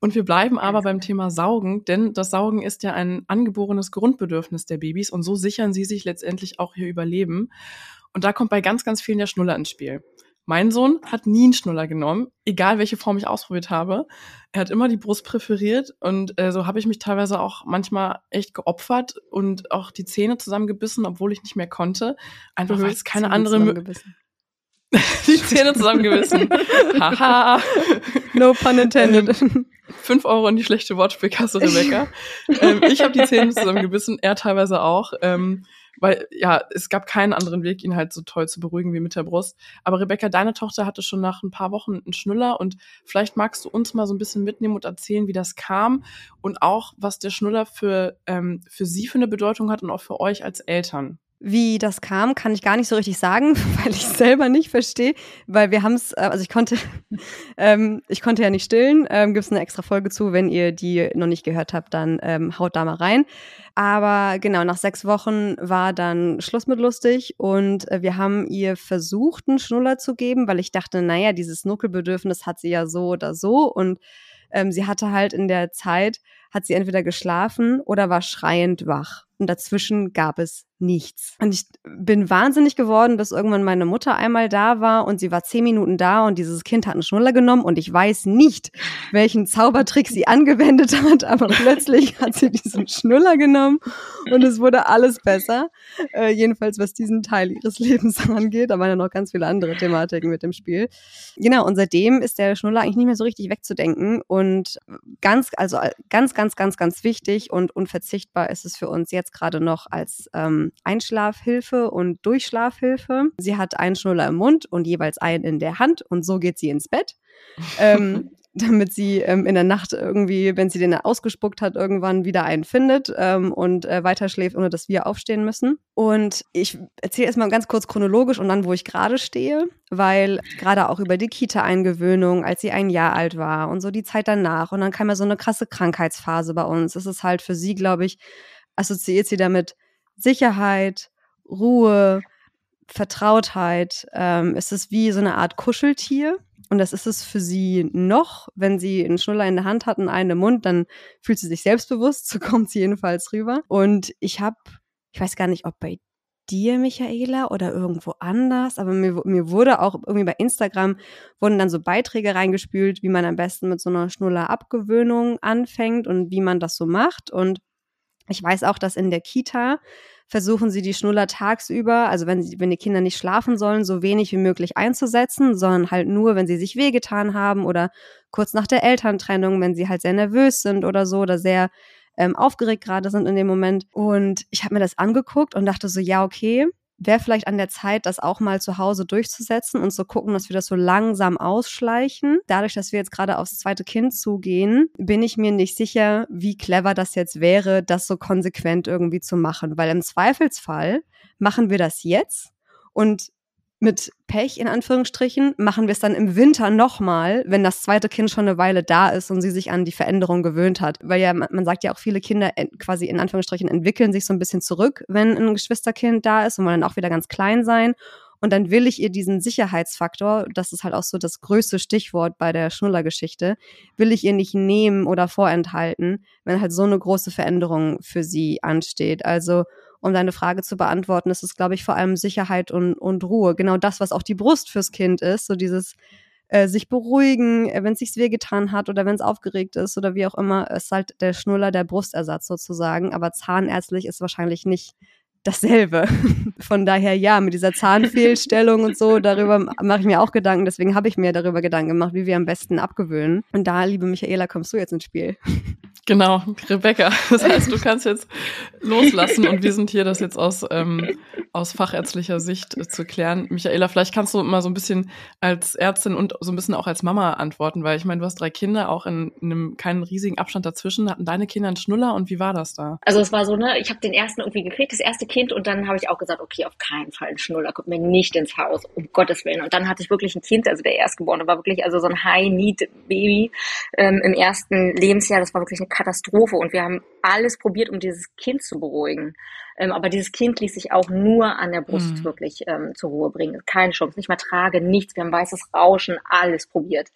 Und wir bleiben aber beim Thema Saugen, denn das Saugen ist ja ein angeborenes Grundbedürfnis der Babys und so sichern sie sich letztendlich auch ihr Überleben. Und da kommt bei ganz, ganz vielen der Schnuller ins Spiel. Mein Sohn hat nie einen Schnuller genommen, egal welche Form ich ausprobiert habe. Er hat immer die Brust präferiert und äh, so habe ich mich teilweise auch manchmal echt geopfert und auch die Zähne zusammengebissen, obwohl ich nicht mehr konnte. Einfach weil es keine andere Möglichkeit die Zähne zusammengebissen. Haha. no pun intended. Ähm, fünf Euro in die schlechte Wortspielkasse, Rebecca. ähm, ich habe die Zähne zusammengebissen, er teilweise auch. Ähm, weil ja, es gab keinen anderen Weg, ihn halt so toll zu beruhigen wie mit der Brust. Aber Rebecca, deine Tochter hatte schon nach ein paar Wochen einen Schnuller und vielleicht magst du uns mal so ein bisschen mitnehmen und erzählen, wie das kam und auch, was der Schnuller für, ähm, für sie für eine Bedeutung hat und auch für euch als Eltern. Wie das kam, kann ich gar nicht so richtig sagen, weil ich selber nicht verstehe, weil wir haben es, äh, also ich konnte, ähm, ich konnte ja nicht stillen. Ähm, Gibt es eine extra Folge zu, wenn ihr die noch nicht gehört habt, dann ähm, haut da mal rein. Aber genau, nach sechs Wochen war dann Schluss mit lustig und äh, wir haben ihr versucht, einen Schnuller zu geben, weil ich dachte, naja, dieses Nuckelbedürfnis hat sie ja so oder so und ähm, sie hatte halt in der Zeit, hat sie entweder geschlafen oder war schreiend wach. Und dazwischen gab es nichts. Und ich bin wahnsinnig geworden, dass irgendwann meine Mutter einmal da war und sie war zehn Minuten da und dieses Kind hat einen Schnuller genommen und ich weiß nicht, welchen Zaubertrick sie angewendet hat, aber plötzlich hat sie diesen Schnuller genommen und es wurde alles besser. Äh, jedenfalls was diesen Teil ihres Lebens angeht. Da waren ja noch ganz viele andere Thematiken mit dem Spiel. Genau, und seitdem ist der Schnuller eigentlich nicht mehr so richtig wegzudenken und ganz, also ganz, ganz, ganz, ganz wichtig und unverzichtbar ist es für uns jetzt gerade noch als ähm, Einschlafhilfe und Durchschlafhilfe. Sie hat einen Schnuller im Mund und jeweils einen in der Hand und so geht sie ins Bett. ähm, damit sie ähm, in der Nacht irgendwie, wenn sie den ausgespuckt hat, irgendwann wieder einen findet ähm, und äh, weiter schläft, ohne dass wir aufstehen müssen. Und ich erzähle erstmal ganz kurz chronologisch und dann, wo ich gerade stehe, weil gerade auch über die Kita-Eingewöhnung, als sie ein Jahr alt war und so die Zeit danach und dann kam ja so eine krasse Krankheitsphase bei uns. Es ist halt für sie, glaube ich, assoziiert sie damit Sicherheit, Ruhe, Vertrautheit. Ähm, es ist wie so eine Art Kuscheltier. Und das ist es für sie noch. Wenn sie einen Schnuller in der Hand hat und einen im Mund, dann fühlt sie sich selbstbewusst. So kommt sie jedenfalls rüber. Und ich habe, ich weiß gar nicht, ob bei dir, Michaela, oder irgendwo anders, aber mir, mir wurde auch irgendwie bei Instagram wurden dann so Beiträge reingespült, wie man am besten mit so einer Schnuller-Abgewöhnung anfängt und wie man das so macht. Und ich weiß auch, dass in der Kita versuchen sie die Schnuller tagsüber, also wenn, sie, wenn die Kinder nicht schlafen sollen, so wenig wie möglich einzusetzen, sondern halt nur, wenn sie sich wehgetan haben oder kurz nach der Elterntrennung, wenn sie halt sehr nervös sind oder so oder sehr ähm, aufgeregt gerade sind in dem Moment. Und ich habe mir das angeguckt und dachte so, ja, okay, wäre vielleicht an der Zeit, das auch mal zu Hause durchzusetzen und zu gucken, dass wir das so langsam ausschleichen. Dadurch, dass wir jetzt gerade aufs zweite Kind zugehen, bin ich mir nicht sicher, wie clever das jetzt wäre, das so konsequent irgendwie zu machen. Weil im Zweifelsfall machen wir das jetzt und mit Pech in Anführungsstrichen machen wir es dann im Winter nochmal, wenn das zweite Kind schon eine Weile da ist und sie sich an die Veränderung gewöhnt hat. Weil ja, man sagt ja auch, viele Kinder quasi in Anführungsstrichen entwickeln sich so ein bisschen zurück, wenn ein Geschwisterkind da ist und wollen dann auch wieder ganz klein sein. Und dann will ich ihr diesen Sicherheitsfaktor, das ist halt auch so das größte Stichwort bei der Schnuller-Geschichte, will ich ihr nicht nehmen oder vorenthalten, wenn halt so eine große Veränderung für sie ansteht. Also um deine Frage zu beantworten, ist es, glaube ich, vor allem Sicherheit und, und Ruhe. Genau das, was auch die Brust fürs Kind ist, so dieses äh, sich beruhigen, äh, wenn es sich wehgetan hat oder wenn es aufgeregt ist oder wie auch immer, ist halt der Schnuller der Brustersatz sozusagen. Aber zahnärztlich ist wahrscheinlich nicht dasselbe. Von daher ja, mit dieser Zahnfehlstellung und so, darüber mache ich mir auch Gedanken. Deswegen habe ich mir darüber Gedanken gemacht, wie wir am besten abgewöhnen. Und da, liebe Michaela, kommst du jetzt ins Spiel. Genau, Rebecca. Das heißt, du kannst jetzt loslassen und wir sind hier, das jetzt aus, ähm, aus fachärztlicher Sicht äh, zu klären. Michaela, vielleicht kannst du mal so ein bisschen als Ärztin und so ein bisschen auch als Mama antworten, weil ich meine, du hast drei Kinder, auch in, in einem keinen riesigen Abstand dazwischen. Hatten deine Kinder einen Schnuller und wie war das da? Also es war so, ne, ich habe den ersten irgendwie gekriegt, das erste Kind, und dann habe ich auch gesagt, okay, auf keinen Fall ein Schnuller, kommt mir nicht ins Haus, um Gottes Willen. Und dann hatte ich wirklich ein Kind, also der Erstgeborene war wirklich also so ein High-Need-Baby ähm, im ersten Lebensjahr. Das war wirklich eine Katastrophe und wir haben alles probiert, um dieses Kind zu beruhigen. Ähm, aber dieses Kind ließ sich auch nur an der Brust mhm. wirklich ähm, zur Ruhe bringen. Keine Chance, nicht mal Trage, nichts. Wir haben weißes Rauschen, alles probiert.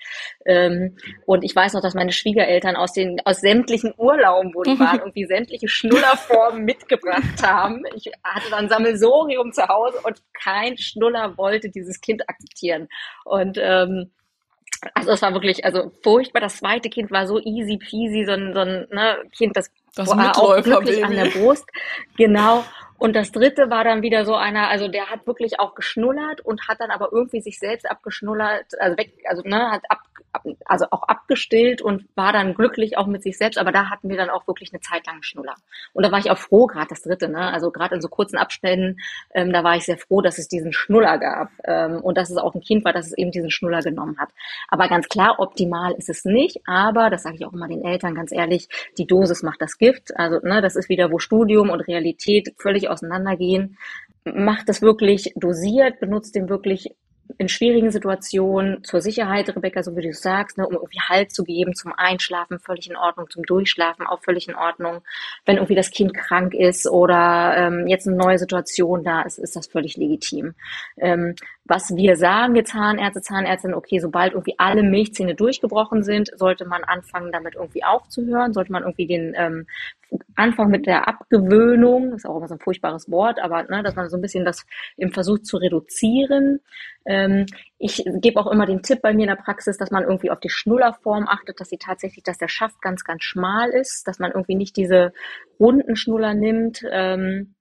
Ähm, und ich weiß noch, dass meine Schwiegereltern aus den aus sämtlichen Urlauben, wo die waren, irgendwie sämtliche Schnullerformen mitgebracht haben. Ich hatte dann Sammelsorium zu Hause und kein Schnuller wollte dieses Kind akzeptieren. Und ähm, also es war wirklich, also furchtbar. Das zweite Kind war so easy peasy, so ein, so ein ne, Kind, das, das war auch glücklich an der Brust. Genau. Und das dritte war dann wieder so einer, also der hat wirklich auch geschnullert und hat dann aber irgendwie sich selbst abgeschnullert, also weg, also ne, hat ab, also auch abgestillt und war dann glücklich auch mit sich selbst. Aber da hatten wir dann auch wirklich eine Zeit lang Schnuller. Und da war ich auch froh, gerade das dritte, ne, also gerade in so kurzen Abständen, ähm, da war ich sehr froh, dass es diesen Schnuller gab ähm, und dass es auch ein Kind war, dass es eben diesen Schnuller genommen hat. Aber ganz klar, optimal ist es nicht. Aber das sage ich auch immer den Eltern ganz ehrlich: Die Dosis macht das Gift. Also ne, das ist wieder, wo Studium und Realität völlig auseinandergehen. Macht es wirklich dosiert, benutzt den wirklich in schwierigen Situationen zur Sicherheit, Rebecca, so wie du sagst, ne, um irgendwie Halt zu geben, zum Einschlafen völlig in Ordnung, zum Durchschlafen auch völlig in Ordnung. Wenn irgendwie das Kind krank ist oder ähm, jetzt eine neue Situation da ist, ist das völlig legitim. Ähm, was wir sagen, wir Zahnärzte, Zahnärztinnen, okay, sobald irgendwie alle Milchzähne durchgebrochen sind, sollte man anfangen, damit irgendwie aufzuhören, sollte man irgendwie den ähm, Anfang mit der Abgewöhnung, ist auch immer so ein furchtbares Wort, aber ne, dass man so ein bisschen das im Versuch zu reduzieren. Ähm, ich gebe auch immer den Tipp bei mir in der Praxis, dass man irgendwie auf die Schnullerform achtet, dass sie tatsächlich, dass der Schaft ganz, ganz schmal ist, dass man irgendwie nicht diese runden Schnuller nimmt, ähm,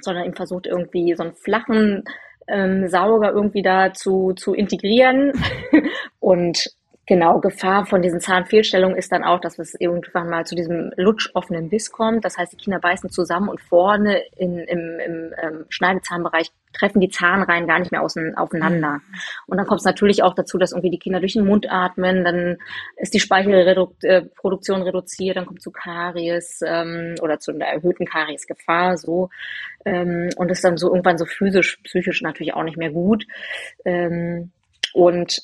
sondern eben versucht irgendwie so einen flachen ähm, Sauger irgendwie da zu, zu integrieren. und Genau, Gefahr von diesen Zahnfehlstellungen ist dann auch, dass es irgendwann mal zu diesem lutschoffenen Biss kommt. Das heißt, die Kinder beißen zusammen und vorne in, im, im ähm, Schneidezahnbereich treffen die Zahnreihen gar nicht mehr außen, aufeinander. Und dann kommt es natürlich auch dazu, dass irgendwie die Kinder durch den Mund atmen, dann ist die Speichelproduktion reduziert, dann kommt zu Karies ähm, oder zu einer erhöhten Kariesgefahr so ähm, und ist dann so irgendwann so physisch, psychisch natürlich auch nicht mehr gut. Ähm, und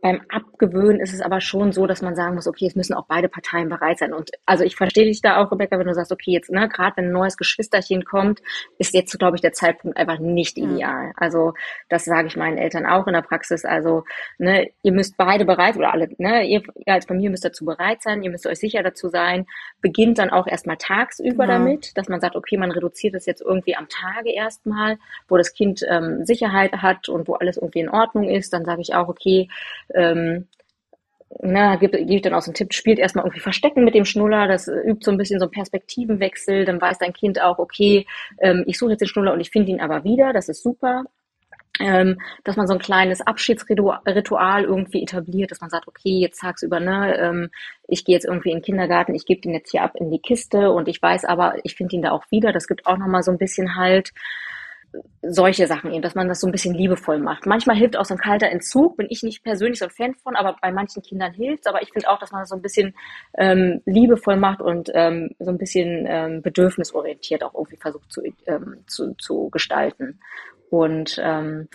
beim Abgewöhnen ist es aber schon so, dass man sagen muss, okay, es müssen auch beide Parteien bereit sein. Und also ich verstehe dich da auch, Rebecca, wenn du sagst, okay, jetzt, ne, gerade wenn ein neues Geschwisterchen kommt, ist jetzt, glaube ich, der Zeitpunkt einfach nicht ideal. Also das sage ich meinen Eltern auch in der Praxis. Also, ne, ihr müsst beide bereit, oder alle, ne, ihr, als Familie müsst dazu bereit sein, ihr müsst euch sicher dazu sein. Beginnt dann auch erstmal tagsüber ja. damit, dass man sagt, okay, man reduziert es jetzt irgendwie am Tage erstmal, wo das Kind ähm, Sicherheit hat und wo alles irgendwie in Ordnung ist. Dann sage ich auch, okay, ähm, na, gibt, gibt dann auch so einen Tipp, spielt erstmal irgendwie Verstecken mit dem Schnuller, das übt so ein bisschen so einen Perspektivenwechsel, dann weiß dein Kind auch, okay, ähm, ich suche jetzt den Schnuller und ich finde ihn aber wieder, das ist super. Ähm, dass man so ein kleines Abschiedsritual irgendwie etabliert, dass man sagt, okay, jetzt tagsüber, ne, ähm, ich gehe jetzt irgendwie in den Kindergarten, ich gebe den jetzt hier ab in die Kiste und ich weiß aber, ich finde ihn da auch wieder, das gibt auch nochmal so ein bisschen halt solche Sachen eben, dass man das so ein bisschen liebevoll macht. Manchmal hilft auch so ein kalter Entzug, bin ich nicht persönlich so ein Fan von, aber bei manchen Kindern hilft Aber ich finde auch, dass man das so ein bisschen ähm, liebevoll macht und ähm, so ein bisschen ähm, bedürfnisorientiert auch irgendwie versucht zu, ähm, zu, zu gestalten. Und ähm,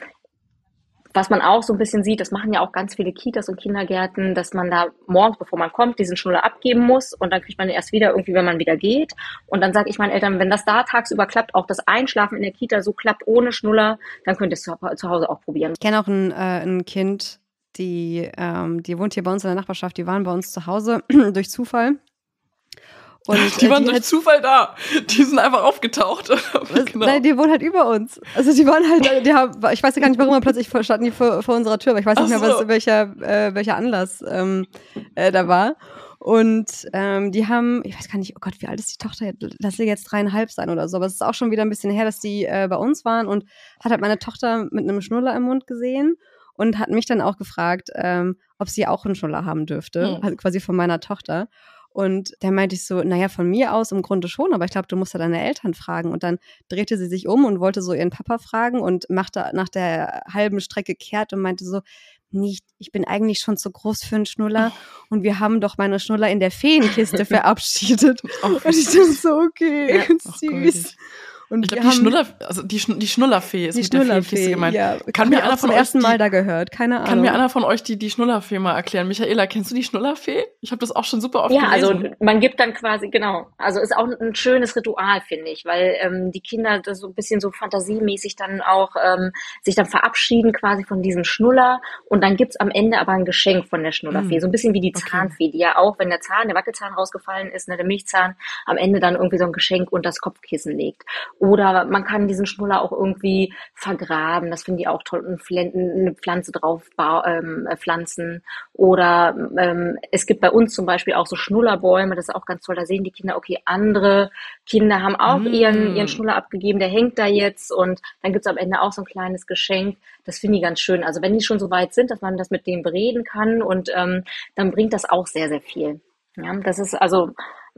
was man auch so ein bisschen sieht, das machen ja auch ganz viele Kitas und Kindergärten, dass man da morgens, bevor man kommt, diesen Schnuller abgeben muss und dann kriegt man ihn erst wieder irgendwie, wenn man wieder geht. Und dann sage ich meinen Eltern, wenn das da tagsüber klappt, auch das Einschlafen in der Kita so klappt ohne Schnuller, dann könnt ihr es zu, zu Hause auch probieren. Ich kenne auch ein, äh, ein Kind, die, ähm, die wohnt hier bei uns in der Nachbarschaft, die waren bei uns zu Hause durch Zufall. Und, die waren die durch halt, Zufall da. Die sind einfach aufgetaucht. genau. Nein, die wohnen halt über uns. Also die waren halt, die haben, ich weiß ja gar nicht, warum, plötzlich standen die vor, vor unserer Tür, aber ich weiß nicht Ach mehr, was, welcher, äh, welcher Anlass ähm, äh, da war. Und ähm, die haben, ich weiß gar nicht, oh Gott, wie alt ist die Tochter? Lass sie jetzt dreieinhalb sein oder so. Aber es ist auch schon wieder ein bisschen her, dass die äh, bei uns waren und hat halt meine Tochter mit einem Schnuller im Mund gesehen und hat mich dann auch gefragt, ähm, ob sie auch einen Schnuller haben dürfte, mhm. also quasi von meiner Tochter. Und da meinte ich so, naja, von mir aus im Grunde schon, aber ich glaube, du musst ja deine Eltern fragen. Und dann drehte sie sich um und wollte so ihren Papa fragen und machte nach der halben Strecke kehrt und meinte so, nicht, ich bin eigentlich schon zu groß für einen Schnuller und wir haben doch meine Schnuller in der Feenkiste verabschiedet. und ich dachte so, okay, ja, süß. Und ich glaube, die Schnuller, also die, die Schnullerfee ist die mit Schnullerfee, der Feenkiste gemeint. Ja. Kann mir einer von euch ersten Mal die, da gehört, keine Ahnung. Kann mir einer von euch die, die Schnullerfee mal erklären? Michaela, kennst du die Schnullerfee? Ich habe das auch schon super oft ja, gelesen. Ja, also man gibt dann quasi, genau, also ist auch ein schönes Ritual, finde ich, weil ähm, die Kinder das so ein bisschen so fantasiemäßig dann auch ähm, sich dann verabschieden quasi von diesem Schnuller und dann gibt's am Ende aber ein Geschenk von der Schnullerfee, mm. so ein bisschen wie die Zahnfee, die ja auch, wenn der Zahn, der Wackelzahn rausgefallen ist, ne, der Milchzahn, am Ende dann irgendwie so ein Geschenk unter das Kopfkissen legt. Oder man kann diesen Schnuller auch irgendwie vergraben. Das finde ich auch toll. Und eine Pflanze drauf ähm, äh, pflanzen. Oder ähm, es gibt bei uns zum Beispiel auch so Schnullerbäume. Das ist auch ganz toll. Da sehen die Kinder, okay, andere Kinder haben auch mm. ihren, ihren Schnuller abgegeben. Der hängt da jetzt. Und dann gibt es am Ende auch so ein kleines Geschenk. Das finde ich ganz schön. Also wenn die schon so weit sind, dass man das mit denen bereden kann und ähm, dann bringt das auch sehr, sehr viel. Ja, das ist also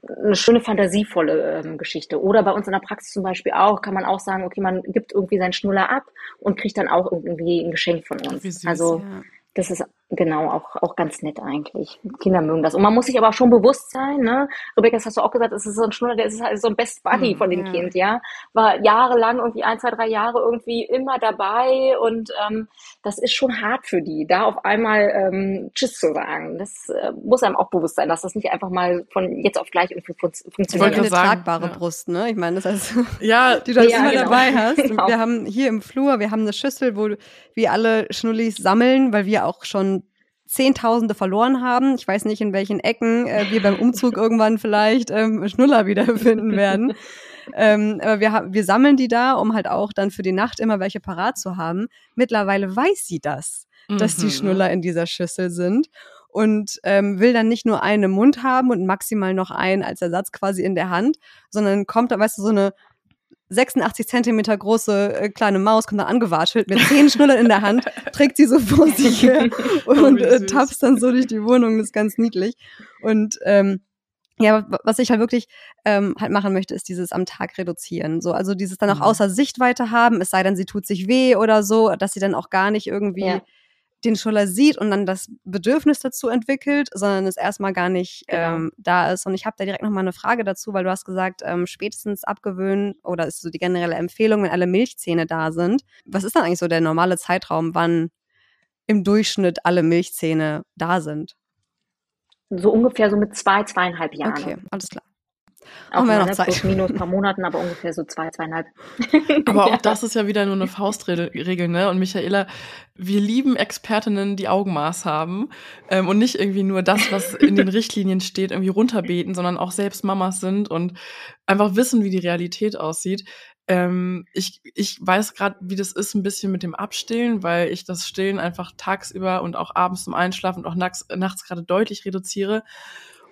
eine schöne fantasievolle ähm, Geschichte. Oder bei uns in der Praxis zum Beispiel auch, kann man auch sagen, okay, man gibt irgendwie seinen Schnuller ab und kriegt dann auch irgendwie ein Geschenk von uns. Süß, also ja. das ist Genau, auch, auch ganz nett eigentlich. Kinder mögen das. Und man muss sich aber auch schon bewusst sein, ne? Rebecca, das hast du auch gesagt, es ist so ein Schnuller, der ist halt so ein Best Buddy mhm, von dem ja. Kind, ja. War jahrelang, irgendwie ein, zwei, drei Jahre irgendwie immer dabei und ähm, das ist schon hart für die, da auf einmal ähm, Tschüss zu sagen. Das äh, muss einem auch bewusst sein, dass das nicht einfach mal von jetzt auf gleich irgendwie fun funktioniert. Ich eine sagen, tragbare ja. Brust, ne? Ich meine, das heißt, ja, die du das ja, immer genau. dabei hast. Genau. Wir haben hier im Flur, wir haben eine Schüssel, wo wir alle Schnullis sammeln, weil wir auch schon Zehntausende verloren haben. Ich weiß nicht, in welchen Ecken äh, wir beim Umzug irgendwann vielleicht ähm, Schnuller wiederfinden werden. ähm, aber wir, wir sammeln die da, um halt auch dann für die Nacht immer welche parat zu haben. Mittlerweile weiß sie das, mhm. dass die mhm. Schnuller in dieser Schüssel sind und ähm, will dann nicht nur einen im Mund haben und maximal noch einen als Ersatz quasi in der Hand, sondern kommt da, weißt du, so eine 86 Zentimeter große äh, kleine Maus kommt dann angewatschelt mit zehn Schnullern in der Hand, trägt sie so vor sich her und oh, äh, tapst dann so durch die Wohnung. Das ist ganz niedlich. Und ähm, ja, was ich halt wirklich ähm, halt machen möchte, ist dieses am Tag reduzieren. So, also dieses dann auch mhm. außer Sichtweite haben, es sei denn, sie tut sich weh oder so, dass sie dann auch gar nicht irgendwie ja den Schuller sieht und dann das Bedürfnis dazu entwickelt, sondern es erstmal gar nicht genau. ähm, da ist. Und ich habe da direkt nochmal eine Frage dazu, weil du hast gesagt, ähm, spätestens abgewöhnen oder ist so die generelle Empfehlung, wenn alle Milchzähne da sind. Was ist dann eigentlich so der normale Zeitraum, wann im Durchschnitt alle Milchzähne da sind? So ungefähr so mit zwei, zweieinhalb Jahren. Okay, alles klar. Auch wir noch Zeit. plus minus ein paar Monaten, aber ungefähr so zwei, zweieinhalb. aber auch das ist ja wieder nur eine Faustregel, ne? Und Michaela, wir lieben Expertinnen, die Augenmaß haben ähm, und nicht irgendwie nur das, was in den Richtlinien steht, irgendwie runterbeten, sondern auch selbst Mamas sind und einfach wissen, wie die Realität aussieht. Ähm, ich, ich weiß gerade, wie das ist, ein bisschen mit dem Abstillen, weil ich das Stillen einfach tagsüber und auch abends zum Einschlafen und auch nachts, nachts gerade deutlich reduziere.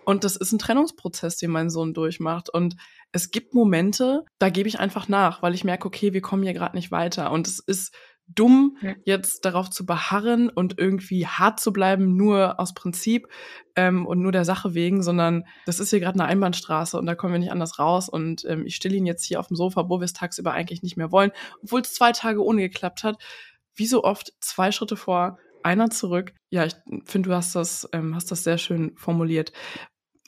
Und das ist ein Trennungsprozess, den mein Sohn durchmacht. Und es gibt Momente, da gebe ich einfach nach, weil ich merke, okay, wir kommen hier gerade nicht weiter. Und es ist dumm, jetzt darauf zu beharren und irgendwie hart zu bleiben, nur aus Prinzip ähm, und nur der Sache wegen, sondern das ist hier gerade eine Einbahnstraße und da kommen wir nicht anders raus. Und ähm, ich stille ihn jetzt hier auf dem Sofa, wo wir es tagsüber eigentlich nicht mehr wollen, obwohl es zwei Tage ohne geklappt hat. Wie so oft zwei Schritte vor, einer zurück. Ja, ich finde, du hast das, ähm, hast das sehr schön formuliert.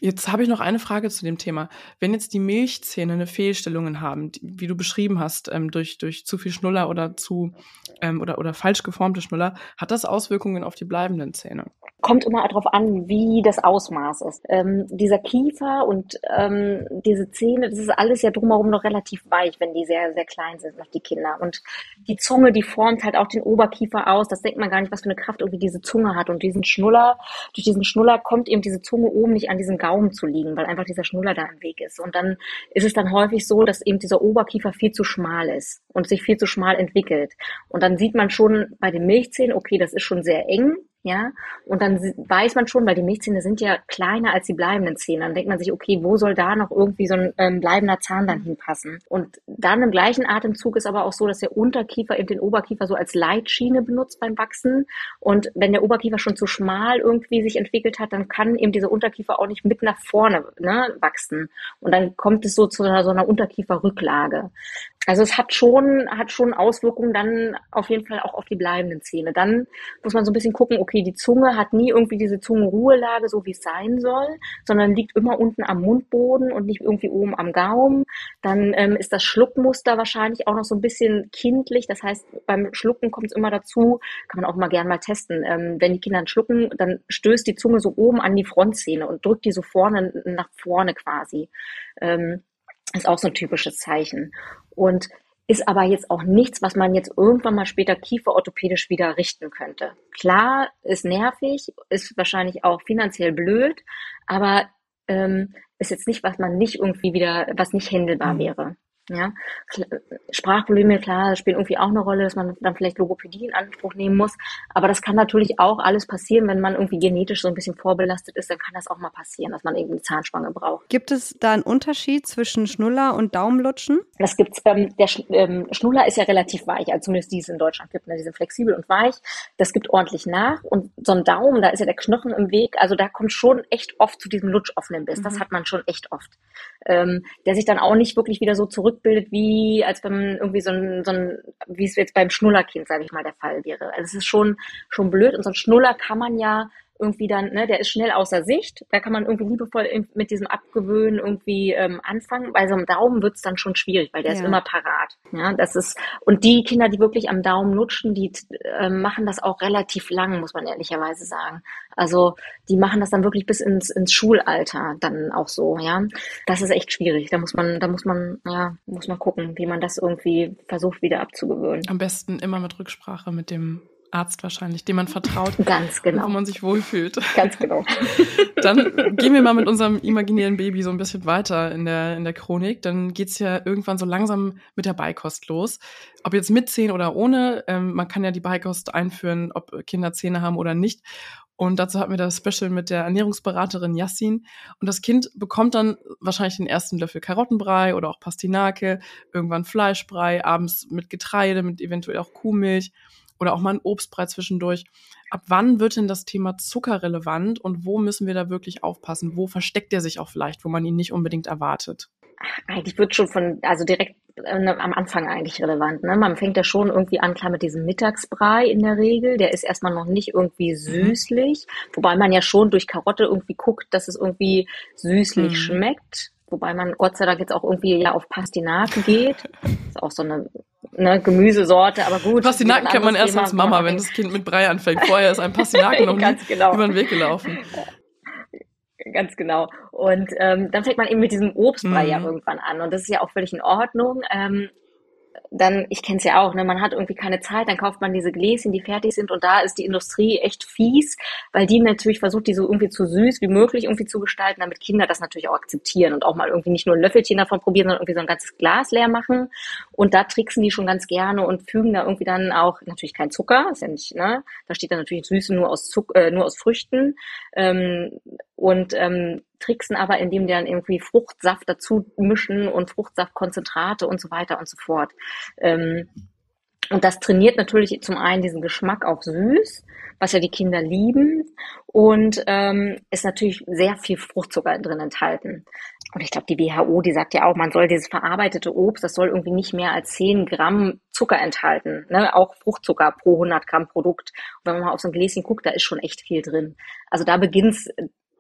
Jetzt habe ich noch eine Frage zu dem Thema. Wenn jetzt die Milchzähne eine Fehlstellungen haben, die, wie du beschrieben hast, ähm, durch, durch zu viel Schnuller oder zu ähm, oder, oder falsch geformte Schnuller, hat das Auswirkungen auf die bleibenden Zähne? kommt immer darauf an, wie das Ausmaß ist. Ähm, dieser Kiefer und ähm, diese Zähne, das ist alles ja drumherum noch relativ weich, wenn die sehr, sehr klein sind, noch die Kinder. Und die Zunge, die formt halt auch den Oberkiefer aus. Das denkt man gar nicht, was für eine Kraft irgendwie diese Zunge hat. Und diesen Schnuller, durch diesen Schnuller kommt eben diese Zunge oben nicht an diesem Gaumen zu liegen, weil einfach dieser Schnuller da im Weg ist. Und dann ist es dann häufig so, dass eben dieser Oberkiefer viel zu schmal ist und sich viel zu schmal entwickelt. Und dann sieht man schon bei den Milchzähnen, okay, das ist schon sehr eng ja. Und dann weiß man schon, weil die Milchzähne sind ja kleiner als die bleibenden Zähne. Dann denkt man sich, okay, wo soll da noch irgendwie so ein ähm, bleibender Zahn dann hinpassen? Und dann im gleichen Atemzug ist aber auch so, dass der Unterkiefer eben den Oberkiefer so als Leitschiene benutzt beim Wachsen. Und wenn der Oberkiefer schon zu schmal irgendwie sich entwickelt hat, dann kann eben dieser Unterkiefer auch nicht mit nach vorne ne, wachsen. Und dann kommt es so zu einer, so einer Unterkieferrücklage. Also es hat schon, hat schon Auswirkungen dann auf jeden Fall auch auf die bleibenden Zähne. Dann muss man so ein bisschen gucken, okay, die Zunge hat nie irgendwie diese Zungenruhelage, so wie es sein soll, sondern liegt immer unten am Mundboden und nicht irgendwie oben am Gaumen. Dann ähm, ist das Schluckmuster wahrscheinlich auch noch so ein bisschen kindlich. Das heißt, beim Schlucken kommt es immer dazu, kann man auch mal gern mal testen. Ähm, wenn die Kinder schlucken, dann stößt die Zunge so oben an die Frontzähne und drückt die so vorne nach vorne quasi. Ähm, ist auch so ein typisches Zeichen. Und ist aber jetzt auch nichts, was man jetzt irgendwann mal später kieferorthopädisch wieder richten könnte. Klar, ist nervig, ist wahrscheinlich auch finanziell blöd, aber ähm, ist jetzt nicht, was man nicht irgendwie wieder, was nicht händelbar mhm. wäre. Ja, Sprachprobleme, klar, spielen irgendwie auch eine Rolle, dass man dann vielleicht Logopädie in Anspruch nehmen muss. Aber das kann natürlich auch alles passieren, wenn man irgendwie genetisch so ein bisschen vorbelastet ist, dann kann das auch mal passieren, dass man irgendwie eine Zahnspange braucht. Gibt es da einen Unterschied zwischen Schnuller und Daumenlutschen? Das gibt's. Ähm, der Sch ähm, Schnuller ist ja relativ weich, also zumindest die es in Deutschland gibt. Ne? Die sind flexibel und weich. Das gibt ordentlich nach. Und so ein Daumen, da ist ja der Knochen im Weg. Also da kommt schon echt oft zu diesem lutschoffenen Biss. Mhm. Das hat man schon echt oft. Ähm, der sich dann auch nicht wirklich wieder so zurück zurückbildet, wie als beim irgendwie so ein, so ein wie es jetzt beim Schnullerkind, sage ich mal, der Fall wäre. Also es ist schon, schon blöd. Und so ein Schnuller kann man ja irgendwie dann, ne, der ist schnell außer Sicht. Da kann man irgendwie liebevoll mit diesem Abgewöhnen irgendwie ähm, anfangen. Bei so einem Daumen wird's dann schon schwierig, weil der ja. ist immer parat. Ja, das ist und die Kinder, die wirklich am Daumen lutschen, die äh, machen das auch relativ lang, muss man ehrlicherweise sagen. Also die machen das dann wirklich bis ins, ins Schulalter dann auch so. Ja, das ist echt schwierig. Da muss man, da muss man, ja, muss man gucken, wie man das irgendwie versucht wieder abzugewöhnen. Am besten immer mit Rücksprache mit dem Arzt wahrscheinlich, dem man vertraut. Ganz genau. Wo man sich wohlfühlt. Ganz genau. Dann gehen wir mal mit unserem imaginären Baby so ein bisschen weiter in der, in der Chronik. Dann geht's ja irgendwann so langsam mit der Beikost los. Ob jetzt mit Zähnen oder ohne, ähm, man kann ja die Beikost einführen, ob Kinder Zähne haben oder nicht. Und dazu hatten wir das Special mit der Ernährungsberaterin Yassin. Und das Kind bekommt dann wahrscheinlich den ersten Löffel Karottenbrei oder auch Pastinake, irgendwann Fleischbrei, abends mit Getreide, mit eventuell auch Kuhmilch oder auch mal ein Obstbrei zwischendurch. Ab wann wird denn das Thema Zucker relevant und wo müssen wir da wirklich aufpassen? Wo versteckt er sich auch vielleicht, wo man ihn nicht unbedingt erwartet? Eigentlich wird schon von, also direkt äh, am Anfang eigentlich relevant. Ne? Man fängt ja schon irgendwie an, klar mit diesem Mittagsbrei in der Regel. Der ist erstmal noch nicht irgendwie mhm. süßlich, mhm. wobei man ja schon durch Karotte irgendwie guckt, dass es irgendwie süßlich mhm. schmeckt. Wobei man Gott sei Dank jetzt auch irgendwie ja auf Pastinaken geht. ist auch so eine ne, Gemüsesorte, aber gut. Pastinaken kennt man erst Thema, als Mama, wenn das Kind mit Brei anfängt. Vorher ist ein Pastinaken noch nie genau. über den Weg gelaufen. Ganz genau. Und ähm, dann fängt man eben mit diesem Obstbrei mhm. ja irgendwann an. Und das ist ja auch völlig in Ordnung. Ähm, dann, ich kenne es ja auch, ne, man hat irgendwie keine Zeit, dann kauft man diese Gläschen, die fertig sind und da ist die Industrie echt fies, weil die natürlich versucht, die so irgendwie zu süß wie möglich irgendwie zu gestalten, damit Kinder das natürlich auch akzeptieren und auch mal irgendwie nicht nur ein Löffelchen davon probieren, sondern irgendwie so ein ganzes Glas leer machen. Und da tricksen die schon ganz gerne und fügen da irgendwie dann auch natürlich kein Zucker, ist ja nicht, ne? Da steht dann natürlich Süße nur aus Zuck, äh, nur aus Früchten. Ähm, und ähm, tricksen aber, indem die dann irgendwie Fruchtsaft dazu mischen und Fruchtsaftkonzentrate und so weiter und so fort. Ähm, Und das trainiert natürlich zum einen diesen Geschmack auf süß, was ja die Kinder lieben, und ähm, ist natürlich sehr viel Fruchtzucker drin enthalten. Und ich glaube, die WHO, die sagt ja auch, man soll dieses verarbeitete Obst, das soll irgendwie nicht mehr als 10 Gramm Zucker enthalten, ne? auch Fruchtzucker pro 100 Gramm Produkt. Und wenn man mal auf so ein Gläschen guckt, da ist schon echt viel drin. Also da beginnt's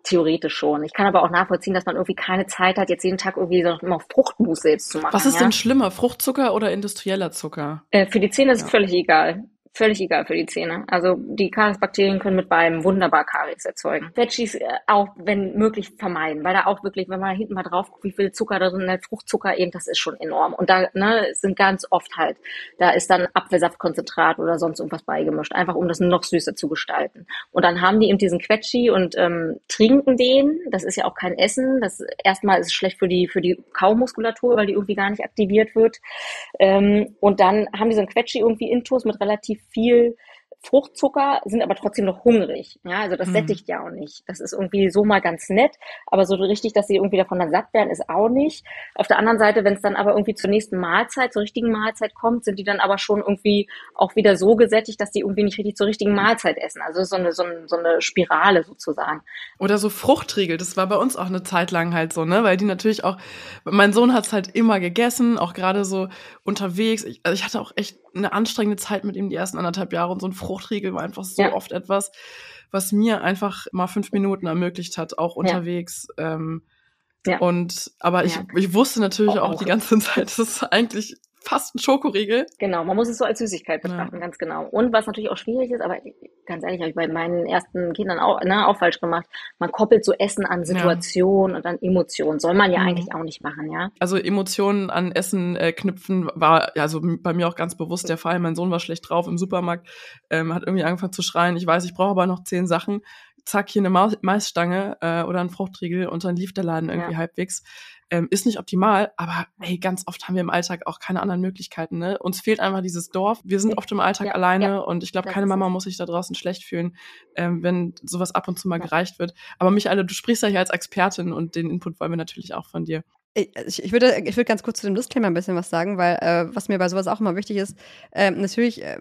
theoretisch schon. Ich kann aber auch nachvollziehen, dass man irgendwie keine Zeit hat, jetzt jeden Tag irgendwie so immer Fruchtmus selbst zu machen. Was ist ja? denn schlimmer, Fruchtzucker oder industrieller Zucker? Äh, für die Zähne ist es völlig egal völlig egal für die Zähne. Also die Kariesbakterien können mit beidem wunderbar Karies erzeugen. Veggies äh, auch, wenn möglich, vermeiden, weil da auch wirklich, wenn man hinten mal drauf guckt, wie viel Zucker da drin ist, Fruchtzucker eben, das ist schon enorm. Und da ne, sind ganz oft halt, da ist dann Apfelsaftkonzentrat oder sonst irgendwas beigemischt, einfach um das noch süßer zu gestalten. Und dann haben die eben diesen Quetschi und ähm, trinken den. Das ist ja auch kein Essen. Das erstmal ist es schlecht für die für die Kaumuskulatur, weil die irgendwie gar nicht aktiviert wird. Ähm, und dann haben die so ein Quetschi irgendwie intus mit relativ viel Fruchtzucker, sind aber trotzdem noch hungrig. Ja, also das mhm. sättigt ja auch nicht. Das ist irgendwie so mal ganz nett, aber so richtig, dass sie irgendwie davon dann satt werden, ist auch nicht. Auf der anderen Seite, wenn es dann aber irgendwie zur nächsten Mahlzeit, zur richtigen Mahlzeit kommt, sind die dann aber schon irgendwie auch wieder so gesättigt, dass die irgendwie nicht richtig zur richtigen Mahlzeit essen. Also so eine, so eine, so eine Spirale sozusagen. Oder so Fruchtriegel, das war bei uns auch eine Zeit lang halt so, ne, weil die natürlich auch, mein Sohn hat es halt immer gegessen, auch gerade so unterwegs. Ich, also ich hatte auch echt eine anstrengende Zeit mit ihm die ersten anderthalb Jahre und so ein Fruchtriegel war einfach so ja. oft etwas, was mir einfach mal fünf Minuten ermöglicht hat, auch unterwegs. Ja. Ähm, ja. Und aber ich, ich wusste natürlich auch, auch die ganze Zeit, das ist eigentlich fast ein Schokoriegel. Genau, man muss es so als Süßigkeit betrachten, ja. ganz genau. Und was natürlich auch schwierig ist, aber ganz ehrlich, habe ich bei meinen ersten Kindern auch, ne, auch falsch gemacht. Man koppelt so Essen an Situation ja. und an Emotionen. Soll man ja mhm. eigentlich auch nicht machen, ja. Also Emotionen an Essen äh, knüpfen war also bei mir auch ganz bewusst der Fall. Mein Sohn war schlecht drauf im Supermarkt, ähm, hat irgendwie angefangen zu schreien. Ich weiß, ich brauche aber noch zehn Sachen. Zack, hier eine Maus Maisstange äh, oder ein Fruchtriegel und dann lief der Laden irgendwie ja. halbwegs. Ähm, ist nicht optimal, aber hey, ganz oft haben wir im Alltag auch keine anderen Möglichkeiten. Ne? Uns fehlt einfach dieses Dorf. Wir sind oft im Alltag ja, alleine ja. und ich glaube, keine Mama muss sich da draußen schlecht fühlen, ähm, wenn sowas ab und zu mal gereicht wird. Aber Michael, du sprichst ja hier als Expertin und den Input wollen wir natürlich auch von dir. Ich, ich, würde, ich würde ganz kurz zu dem Disclaimer ein bisschen was sagen, weil äh, was mir bei sowas auch immer wichtig ist, äh, natürlich äh,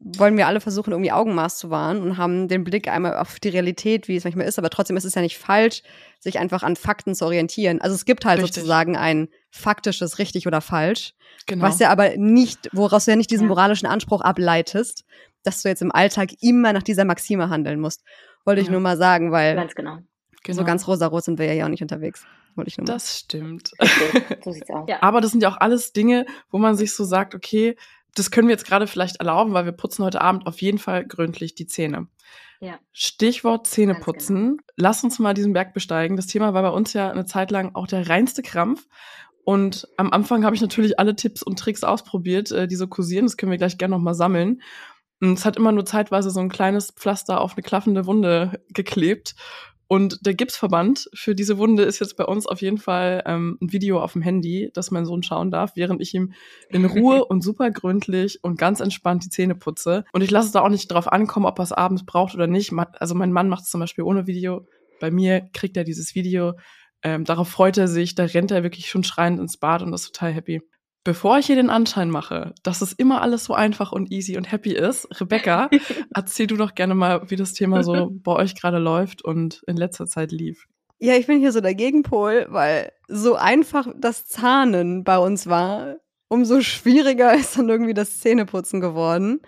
wollen wir alle versuchen, irgendwie Augenmaß zu wahren und haben den Blick einmal auf die Realität, wie es manchmal ist, aber trotzdem ist es ja nicht falsch, sich einfach an Fakten zu orientieren. Also es gibt halt Richtig. sozusagen ein faktisches richtig oder falsch, genau. was ja aber nicht, woraus du ja nicht diesen moralischen Anspruch ableitest, dass du jetzt im Alltag immer nach dieser Maxime handeln musst. Wollte ich nur mal sagen, weil ganz genau. Genau. So ganz rosarot sind wir ja auch nicht unterwegs. Wollte ich nur mal. Das stimmt. so sieht's aus. Ja. Aber das sind ja auch alles Dinge, wo man sich so sagt, okay, das können wir jetzt gerade vielleicht erlauben, weil wir putzen heute Abend auf jeden Fall gründlich die Zähne. Ja. Stichwort Zähneputzen. Genau. Lass uns mal diesen Berg besteigen. Das Thema war bei uns ja eine Zeit lang auch der reinste Krampf. Und am Anfang habe ich natürlich alle Tipps und Tricks ausprobiert, äh, die so kursieren. Das können wir gleich gerne nochmal sammeln. Und es hat immer nur zeitweise so ein kleines Pflaster auf eine klaffende Wunde geklebt. Und der Gipsverband für diese Wunde ist jetzt bei uns auf jeden Fall ähm, ein Video auf dem Handy, das mein Sohn schauen darf, während ich ihm in Ruhe und super gründlich und ganz entspannt die Zähne putze. Und ich lasse es da auch nicht drauf ankommen, ob er es abends braucht oder nicht. Also mein Mann macht es zum Beispiel ohne Video. Bei mir kriegt er dieses Video. Ähm, darauf freut er sich, da rennt er wirklich schon schreiend ins Bad und ist total happy. Bevor ich hier den Anschein mache, dass es immer alles so einfach und easy und happy ist, Rebecca, erzähl du doch gerne mal, wie das Thema so bei euch gerade läuft und in letzter Zeit lief. Ja, ich bin hier so der Gegenpol, weil so einfach das Zahnen bei uns war, umso schwieriger ist dann irgendwie das Zähneputzen geworden.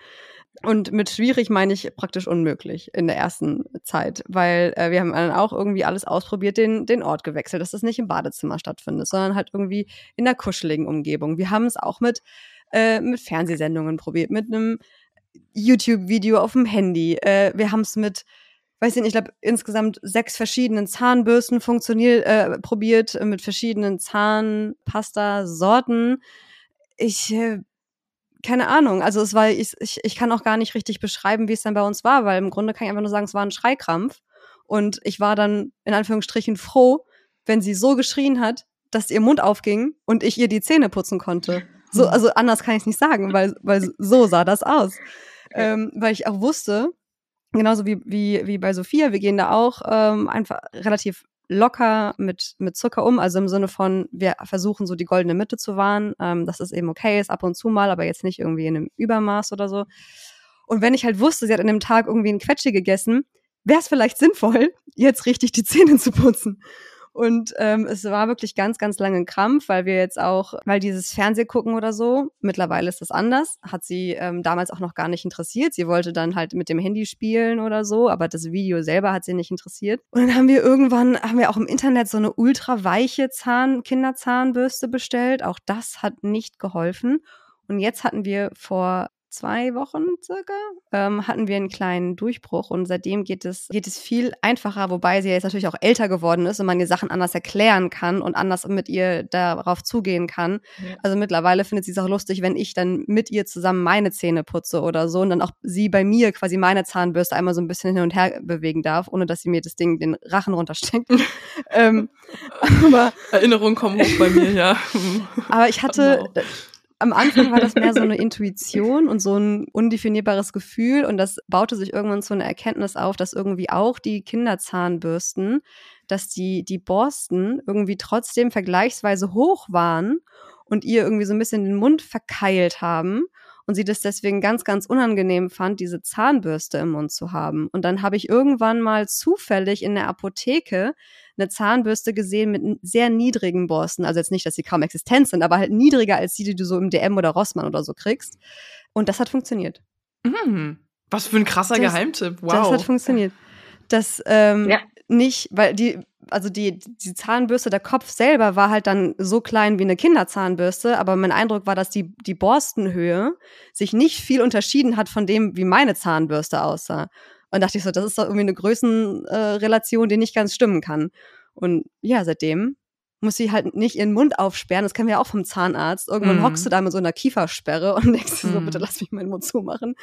Und mit schwierig meine ich praktisch unmöglich in der ersten Zeit, weil äh, wir haben dann auch irgendwie alles ausprobiert, den, den Ort gewechselt, dass das nicht im Badezimmer stattfindet, sondern halt irgendwie in der kuscheligen Umgebung. Wir haben es auch mit, äh, mit Fernsehsendungen probiert, mit einem YouTube-Video auf dem Handy. Äh, wir haben es mit, weiß ich nicht, ich glaube insgesamt sechs verschiedenen Zahnbürsten funktioniert, äh, probiert, mit verschiedenen Zahnpasta-Sorten. Ich äh, keine Ahnung. Also es war, ich, ich, ich kann auch gar nicht richtig beschreiben, wie es dann bei uns war, weil im Grunde kann ich einfach nur sagen, es war ein Schreikrampf. Und ich war dann in Anführungsstrichen froh, wenn sie so geschrien hat, dass ihr Mund aufging und ich ihr die Zähne putzen konnte. So, also anders kann ich es nicht sagen, weil, weil so sah das aus. Ähm, weil ich auch wusste, genauso wie, wie, wie bei Sophia, wir gehen da auch ähm, einfach relativ locker mit, mit Zucker um, also im Sinne von, wir versuchen so die goldene Mitte zu wahren, ähm, dass es eben okay ist, ab und zu mal, aber jetzt nicht irgendwie in einem Übermaß oder so. Und wenn ich halt wusste, sie hat an dem Tag irgendwie ein Quetschi gegessen, wäre es vielleicht sinnvoll, jetzt richtig die Zähne zu putzen. Und ähm, es war wirklich ganz, ganz lange ein Krampf, weil wir jetzt auch, weil dieses Fernsehgucken oder so, mittlerweile ist das anders, hat sie ähm, damals auch noch gar nicht interessiert. Sie wollte dann halt mit dem Handy spielen oder so, aber das Video selber hat sie nicht interessiert. Und dann haben wir irgendwann, haben wir auch im Internet so eine ultra weiche Zahn, Kinderzahnbürste bestellt. Auch das hat nicht geholfen. Und jetzt hatten wir vor zwei Wochen circa, ähm, hatten wir einen kleinen Durchbruch und seitdem geht es, geht es viel einfacher, wobei sie jetzt natürlich auch älter geworden ist und man ihr Sachen anders erklären kann und anders mit ihr darauf zugehen kann. Ja. Also mittlerweile findet sie es auch lustig, wenn ich dann mit ihr zusammen meine Zähne putze oder so und dann auch sie bei mir quasi meine Zahnbürste einmal so ein bisschen hin und her bewegen darf, ohne dass sie mir das Ding den Rachen runtersteckt. ähm, aber Erinnerungen kommen hoch bei mir, ja. aber ich hatte, am Anfang war das mehr so eine Intuition und so ein undefinierbares Gefühl und das baute sich irgendwann zu einer Erkenntnis auf, dass irgendwie auch die Kinderzahnbürsten, dass die, die Borsten irgendwie trotzdem vergleichsweise hoch waren und ihr irgendwie so ein bisschen den Mund verkeilt haben und sie das deswegen ganz, ganz unangenehm fand, diese Zahnbürste im Mund zu haben. Und dann habe ich irgendwann mal zufällig in der Apotheke eine Zahnbürste gesehen mit sehr niedrigen Borsten. Also jetzt nicht, dass sie kaum existent sind, aber halt niedriger als die, die du so im DM oder Rossmann oder so kriegst. Und das hat funktioniert. Mhm. Was für ein krasser das, Geheimtipp. Wow. Das hat funktioniert. Das ähm, ja. nicht, weil die, also die, die Zahnbürste, der Kopf selber war halt dann so klein wie eine Kinderzahnbürste, aber mein Eindruck war, dass die, die Borstenhöhe sich nicht viel unterschieden hat von dem, wie meine Zahnbürste aussah. Und dachte ich so, das ist doch irgendwie eine Größenrelation, die nicht ganz stimmen kann. Und ja, seitdem muss sie halt nicht ihren Mund aufsperren. Das kennen wir ja auch vom Zahnarzt. Irgendwann mm. hockst du da mit so einer Kiefersperre und denkst mm. so, bitte lass mich meinen Mund zumachen.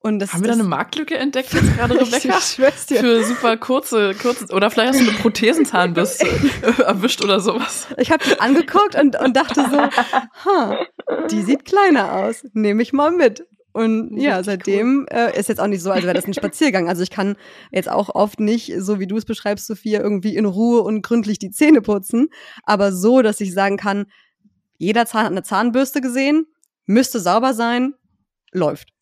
Und das, Haben wir da eine Marktlücke entdeckt jetzt gerade, Rebecca? Für super kurze, kurze, oder vielleicht hast du eine Prothesenzahnbürste erwischt oder sowas. Ich habe die angeguckt und, und dachte so, ha, die sieht kleiner aus. Nehme ich mal mit. Und ja, seitdem cool. äh, ist jetzt auch nicht so, als wäre das ein Spaziergang. Also ich kann jetzt auch oft nicht, so wie du es beschreibst, Sophia, irgendwie in Ruhe und gründlich die Zähne putzen. Aber so, dass ich sagen kann, jeder Zahn hat eine Zahnbürste gesehen, müsste sauber sein, läuft.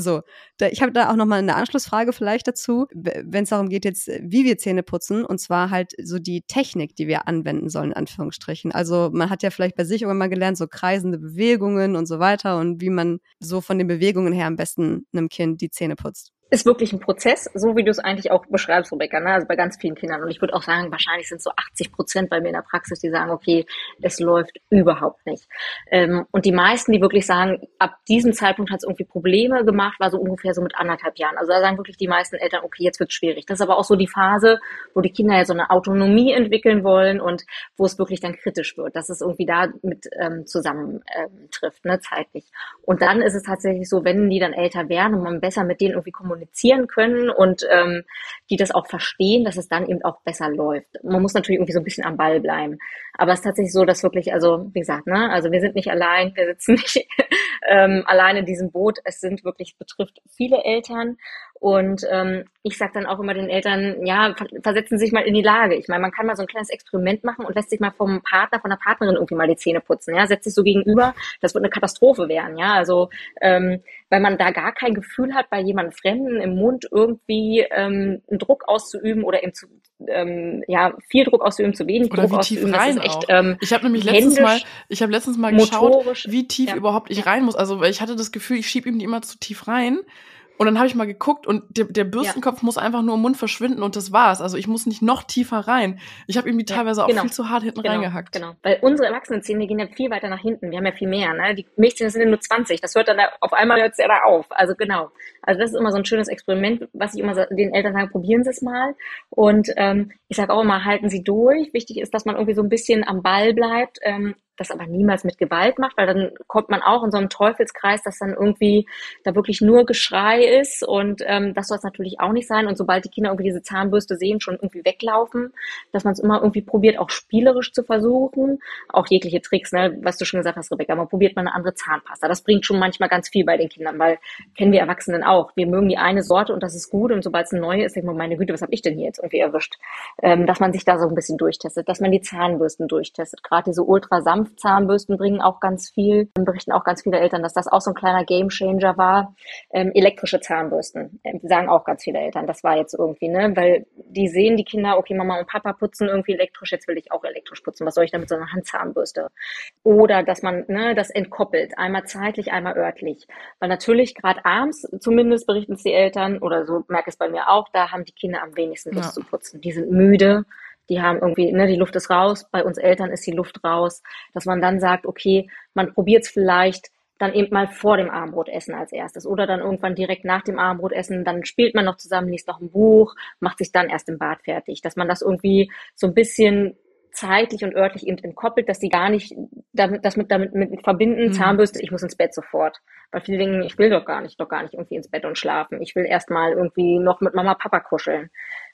So, da, ich habe da auch noch mal eine Anschlussfrage vielleicht dazu, wenn es darum geht jetzt, wie wir Zähne putzen und zwar halt so die Technik, die wir anwenden sollen in Anführungsstrichen. Also man hat ja vielleicht bei sich irgendwann mal gelernt, so kreisende Bewegungen und so weiter und wie man so von den Bewegungen her am besten einem Kind die Zähne putzt ist wirklich ein Prozess, so wie du es eigentlich auch beschreibst, Rebecca, ne? also bei ganz vielen Kindern. Und ich würde auch sagen, wahrscheinlich sind so 80 Prozent bei mir in der Praxis, die sagen, okay, es läuft überhaupt nicht. Ähm, und die meisten, die wirklich sagen, ab diesem Zeitpunkt hat es irgendwie Probleme gemacht, war so ungefähr so mit anderthalb Jahren. Also da sagen wirklich die meisten Eltern, okay, jetzt wird schwierig. Das ist aber auch so die Phase, wo die Kinder ja so eine Autonomie entwickeln wollen und wo es wirklich dann kritisch wird, dass es irgendwie da mit ähm, zusammentrifft, ähm, ne, zeitlich. Und dann ist es tatsächlich so, wenn die dann älter werden und man besser mit denen irgendwie kommuniziert, kommunizieren können und ähm, die das auch verstehen, dass es dann eben auch besser läuft. Man muss natürlich irgendwie so ein bisschen am Ball bleiben. Aber es ist tatsächlich so, dass wirklich, also wie gesagt, ne, also wir sind nicht allein, wir sitzen nicht ähm, allein in diesem Boot. Es sind wirklich, betrifft viele Eltern. Und ähm, ich sage dann auch immer den Eltern, ja, versetzen Sie sich mal in die Lage. Ich meine, man kann mal so ein kleines Experiment machen und lässt sich mal vom Partner, von der Partnerin irgendwie mal die Zähne putzen. Ja, setzt sich so gegenüber, das wird eine Katastrophe werden. Ja, also ähm, weil man da gar kein Gefühl hat, bei jemandem Fremden im Mund irgendwie ähm, einen Druck auszuüben oder eben zu, ähm, ja, viel Druck auszuüben, zu wenig oder Druck wie tief rein echt, ähm, ich habe nämlich letztens mal, ich habe letztens mal geschaut, wie tief ja. überhaupt ich rein muss. Also weil ich hatte das Gefühl, ich schieb ihm die immer zu tief rein. Und dann habe ich mal geguckt und der, der Bürstenkopf ja. muss einfach nur im Mund verschwinden und das war's. Also ich muss nicht noch tiefer rein. Ich habe irgendwie teilweise ja, genau. auch viel zu hart hinten genau, reingehackt. Genau, weil unsere Erwachsenenzähne gehen ja viel weiter nach hinten. Wir haben ja viel mehr. Ne? Die Milchzähne sind ja nur 20. Das hört dann da, auf einmal hört ja da auf. Also genau. Also das ist immer so ein schönes Experiment, was ich immer den Eltern sage, probieren Sie es mal. Und ähm, ich sage auch immer, halten Sie durch. Wichtig ist, dass man irgendwie so ein bisschen am Ball bleibt. Ähm, das aber niemals mit Gewalt macht, weil dann kommt man auch in so einem Teufelskreis, dass dann irgendwie da wirklich nur Geschrei ist und ähm, das soll es natürlich auch nicht sein. Und sobald die Kinder irgendwie diese Zahnbürste sehen, schon irgendwie weglaufen, dass man es immer irgendwie probiert, auch spielerisch zu versuchen, auch jegliche Tricks, ne, was du schon gesagt hast, Rebecca, man probiert mal eine andere Zahnpasta. Das bringt schon manchmal ganz viel bei den Kindern, weil kennen wir Erwachsenen auch. Wir mögen die eine Sorte und das ist gut und sobald es eine neue ist, denkt man, meine Güte, was habe ich denn hier jetzt irgendwie erwischt? Ähm, dass man sich da so ein bisschen durchtestet, dass man die Zahnbürsten durchtestet. Gerade diese ultra sanft Zahnbürsten bringen auch ganz viel, berichten auch ganz viele Eltern, dass das auch so ein kleiner Gamechanger war. Ähm, elektrische Zahnbürsten, ähm, sagen auch ganz viele Eltern, das war jetzt irgendwie, ne, weil die sehen die Kinder, okay, Mama und Papa putzen irgendwie elektrisch, jetzt will ich auch elektrisch putzen. Was soll ich damit so einer Handzahnbürste? Oder dass man ne, das entkoppelt, einmal zeitlich, einmal örtlich. Weil natürlich gerade abends, zumindest berichten es die Eltern, oder so merke ich es bei mir auch, da haben die Kinder am wenigsten Lust ja. zu putzen. Die sind müde, die haben irgendwie, ne, die Luft ist raus, bei uns Eltern ist die Luft raus, dass man dann sagt, okay, man probiert es vielleicht dann eben mal vor dem Abendbrotessen als erstes oder dann irgendwann direkt nach dem Abendbrotessen, dann spielt man noch zusammen, liest noch ein Buch, macht sich dann erst im Bad fertig, dass man das irgendwie so ein bisschen zeitlich und örtlich eben entkoppelt, dass sie gar nicht damit, das mit damit mit verbinden, mhm. Zahnbürste, ich muss ins Bett sofort. Weil viele denken, ich will doch gar nicht, doch gar nicht irgendwie ins Bett und schlafen. Ich will erst mal irgendwie noch mit Mama, Papa kuscheln.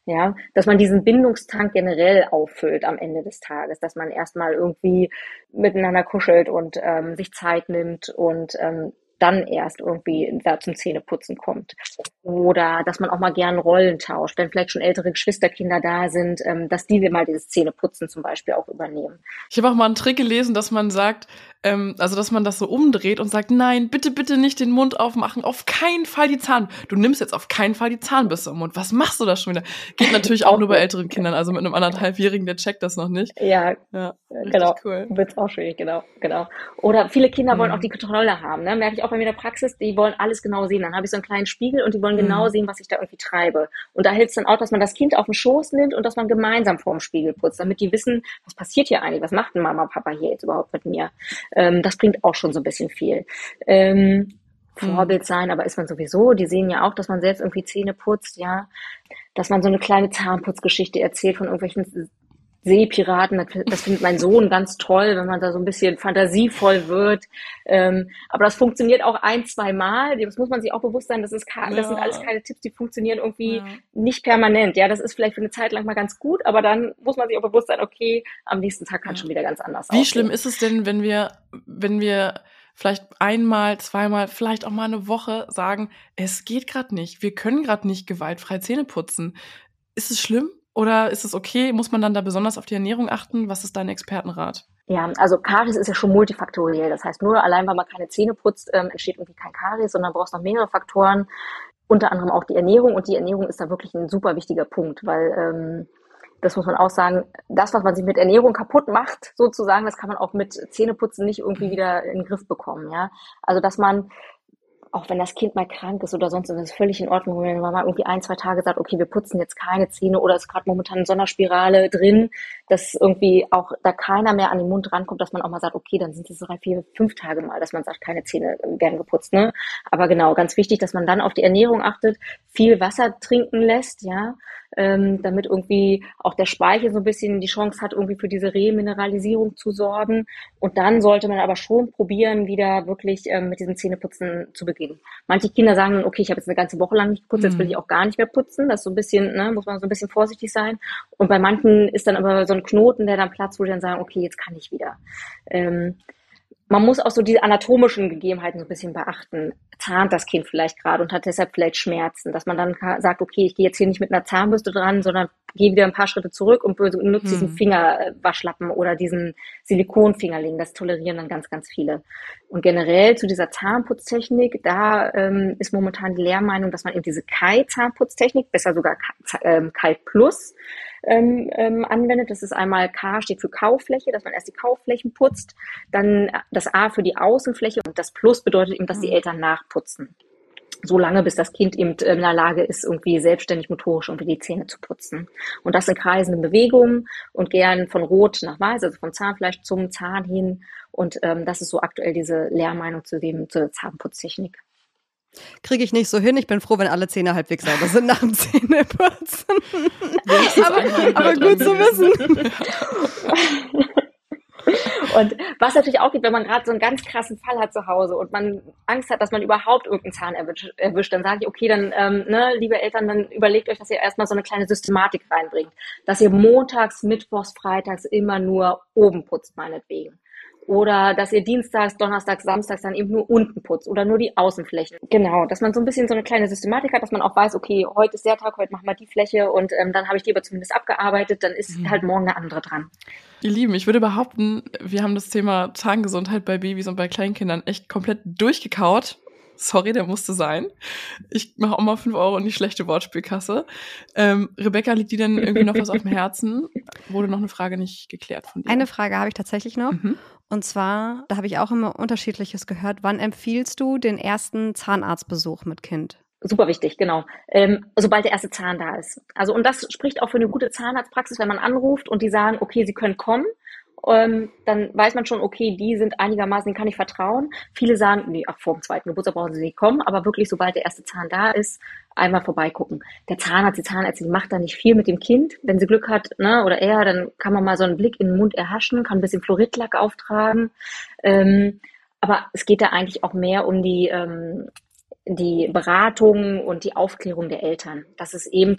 Ja, dass man diesen Bindungstank generell auffüllt am Ende des Tages, dass man erstmal irgendwie miteinander kuschelt und ähm, sich Zeit nimmt und ähm, dann erst irgendwie da zum Zähneputzen kommt. Oder dass man auch mal gern Rollen tauscht, wenn vielleicht schon ältere Geschwisterkinder da sind, ähm, dass die mal dieses Zähneputzen zum Beispiel auch übernehmen. Ich habe auch mal einen Trick gelesen, dass man sagt, ähm, also dass man das so umdreht und sagt, nein, bitte, bitte nicht den Mund aufmachen, auf keinen Fall die Zahn. Du nimmst jetzt auf keinen Fall die Zahnbürste im Mund. Was machst du da schon wieder? Geht natürlich auch nur bei älteren Kindern, also mit einem anderthalbjährigen, der checkt das noch nicht. Ja, ja genau. Cool. Wird's auch schwierig, genau, genau. Oder viele Kinder wollen mhm. auch die Kontrolle haben, ne? Merke ich auch bei mir in der Praxis, die wollen alles genau sehen. Dann habe ich so einen kleinen Spiegel und die wollen genau mhm. sehen, was ich da irgendwie treibe. Und da hilft es dann auch, dass man das Kind auf den Schoß nimmt und dass man gemeinsam vorm Spiegel putzt, damit die wissen, was passiert hier eigentlich, was macht denn Mama, Papa hier jetzt überhaupt mit mir. Ähm, das bringt auch schon so ein bisschen viel. Ähm, mhm. Vorbild sein, aber ist man sowieso. Die sehen ja auch, dass man selbst irgendwie Zähne putzt, ja. Dass man so eine kleine Zahnputzgeschichte erzählt von irgendwelchen Seepiraten, das findet mein Sohn ganz toll, wenn man da so ein bisschen fantasievoll wird. Ähm, aber das funktioniert auch ein, zwei Mal. Das muss man sich auch bewusst sein. Das, ist, das ja. sind alles keine Tipps, die funktionieren irgendwie ja. nicht permanent. Ja, das ist vielleicht für eine Zeit lang mal ganz gut, aber dann muss man sich auch bewusst sein, okay, am nächsten Tag kann ja. schon wieder ganz anders Wie aussehen. schlimm ist es denn, wenn wir, wenn wir vielleicht einmal, zweimal, vielleicht auch mal eine Woche sagen, es geht gerade nicht, wir können gerade nicht gewaltfrei Zähne putzen. Ist es schlimm? Oder ist es okay? Muss man dann da besonders auf die Ernährung achten? Was ist dein Expertenrat? Ja, also Karies ist ja schon multifaktoriell. Das heißt, nur allein, weil man keine Zähne putzt, ähm, entsteht irgendwie kein Karies, sondern brauchst noch mehrere Faktoren. Unter anderem auch die Ernährung. Und die Ernährung ist da wirklich ein super wichtiger Punkt, weil ähm, das muss man auch sagen, das, was man sich mit Ernährung kaputt macht, sozusagen, das kann man auch mit Zähneputzen nicht irgendwie wieder in den Griff bekommen. Ja, also dass man auch wenn das Kind mal krank ist oder sonst, ist es völlig in Ordnung, wenn man mal irgendwie ein, zwei Tage sagt, okay, wir putzen jetzt keine Zähne oder ist gerade momentan eine Sonderspirale drin, dass irgendwie auch da keiner mehr an den Mund rankommt, dass man auch mal sagt, okay, dann sind es drei, vier, fünf Tage mal, dass man sagt, keine Zähne werden geputzt. Ne? Aber genau, ganz wichtig, dass man dann auf die Ernährung achtet, viel Wasser trinken lässt, ja, ähm, damit irgendwie auch der Speichel so ein bisschen die Chance hat, irgendwie für diese Remineralisierung zu sorgen. Und dann sollte man aber schon probieren, wieder wirklich ähm, mit diesem Zähneputzen zu beginnen. Manche Kinder sagen, okay, ich habe jetzt eine ganze Woche lang nicht geputzt, jetzt will mhm. ich auch gar nicht mehr putzen. Das ist so ein bisschen, ne, muss man so ein bisschen vorsichtig sein. Und bei manchen ist dann aber so ein Knoten, der dann platzt, wo die dann sagen, okay, jetzt kann ich wieder. Ähm, man muss auch so die anatomischen Gegebenheiten so ein bisschen beachten. Zahnt das Kind vielleicht gerade und hat deshalb vielleicht Schmerzen, dass man dann sagt, okay, ich gehe jetzt hier nicht mit einer Zahnbürste dran, sondern gehe wieder ein paar Schritte zurück und nutze hm. diesen Fingerwaschlappen oder diesen Silikonfingerling. Das tolerieren dann ganz, ganz viele. Und generell zu dieser Zahnputztechnik, da ähm, ist momentan die Lehrmeinung, dass man eben diese Kai-Zahnputztechnik, besser sogar Kai, ähm, Kai Plus, ähm, ähm, anwendet. Das ist einmal K steht für Kaufläche, dass man erst die Kaufflächen putzt, dann das A für die Außenfläche und das Plus bedeutet eben, dass die mhm. Eltern nachputzen. So lange, bis das Kind eben in der Lage ist, irgendwie selbstständig motorisch irgendwie die Zähne zu putzen. Und das in kreisenden Bewegungen und gern von Rot nach Weiß, also vom Zahnfleisch zum Zahn hin. Und ähm, das ist so aktuell diese Lehrmeinung zu dem, zur Zahnputztechnik. Kriege ich nicht so hin. Ich bin froh, wenn alle Zähne halbwegs sauber sind nach dem Zähneputzen. aber, aber gut zu wissen. Und was natürlich auch gibt, wenn man gerade so einen ganz krassen Fall hat zu Hause und man Angst hat, dass man überhaupt irgendeinen Zahn erwischt, erwischt dann sage ich, okay, dann, ähm, ne, liebe Eltern, dann überlegt euch, dass ihr erstmal so eine kleine Systematik reinbringt. Dass ihr montags, mittwochs, freitags immer nur oben putzt, meinetwegen. Oder dass ihr dienstags, donnerstags, samstags dann eben nur unten putzt oder nur die Außenflächen. Genau, dass man so ein bisschen so eine kleine Systematik hat, dass man auch weiß, okay, heute ist der Tag, heute machen wir die Fläche und ähm, dann habe ich die aber zumindest abgearbeitet, dann ist mhm. halt morgen eine andere dran. Ihr Lieben, ich würde behaupten, wir haben das Thema Zahngesundheit bei Babys und bei Kleinkindern echt komplett durchgekaut. Sorry, der musste sein. Ich mache auch mal 5 Euro in die schlechte Wortspielkasse. Ähm, Rebecca, liegt dir denn irgendwie noch was auf dem Herzen? Wurde noch eine Frage nicht geklärt von dir? Eine Frage habe ich tatsächlich noch. Mhm. Und zwar, da habe ich auch immer unterschiedliches gehört. Wann empfiehlst du den ersten Zahnarztbesuch mit Kind? Super wichtig, genau. Ähm, sobald der erste Zahn da ist. Also, und das spricht auch für eine gute Zahnarztpraxis, wenn man anruft und die sagen, okay, sie können kommen ähm, dann weiß man schon, okay, die sind einigermaßen, denen kann ich vertrauen. Viele sagen, nee, ach, vor dem zweiten Geburtstag brauchen sie nicht kommen, aber wirklich, sobald der erste Zahn da ist, einmal vorbeigucken. Der Zahnarzt, die Zahnärztin macht da nicht viel mit dem Kind. Wenn sie Glück hat, ne, oder er, dann kann man mal so einen Blick in den Mund erhaschen, kann ein bisschen Fluoridlack auftragen. Ähm, aber es geht da eigentlich auch mehr um die, ähm, die Beratung und die Aufklärung der Eltern. Dass es eben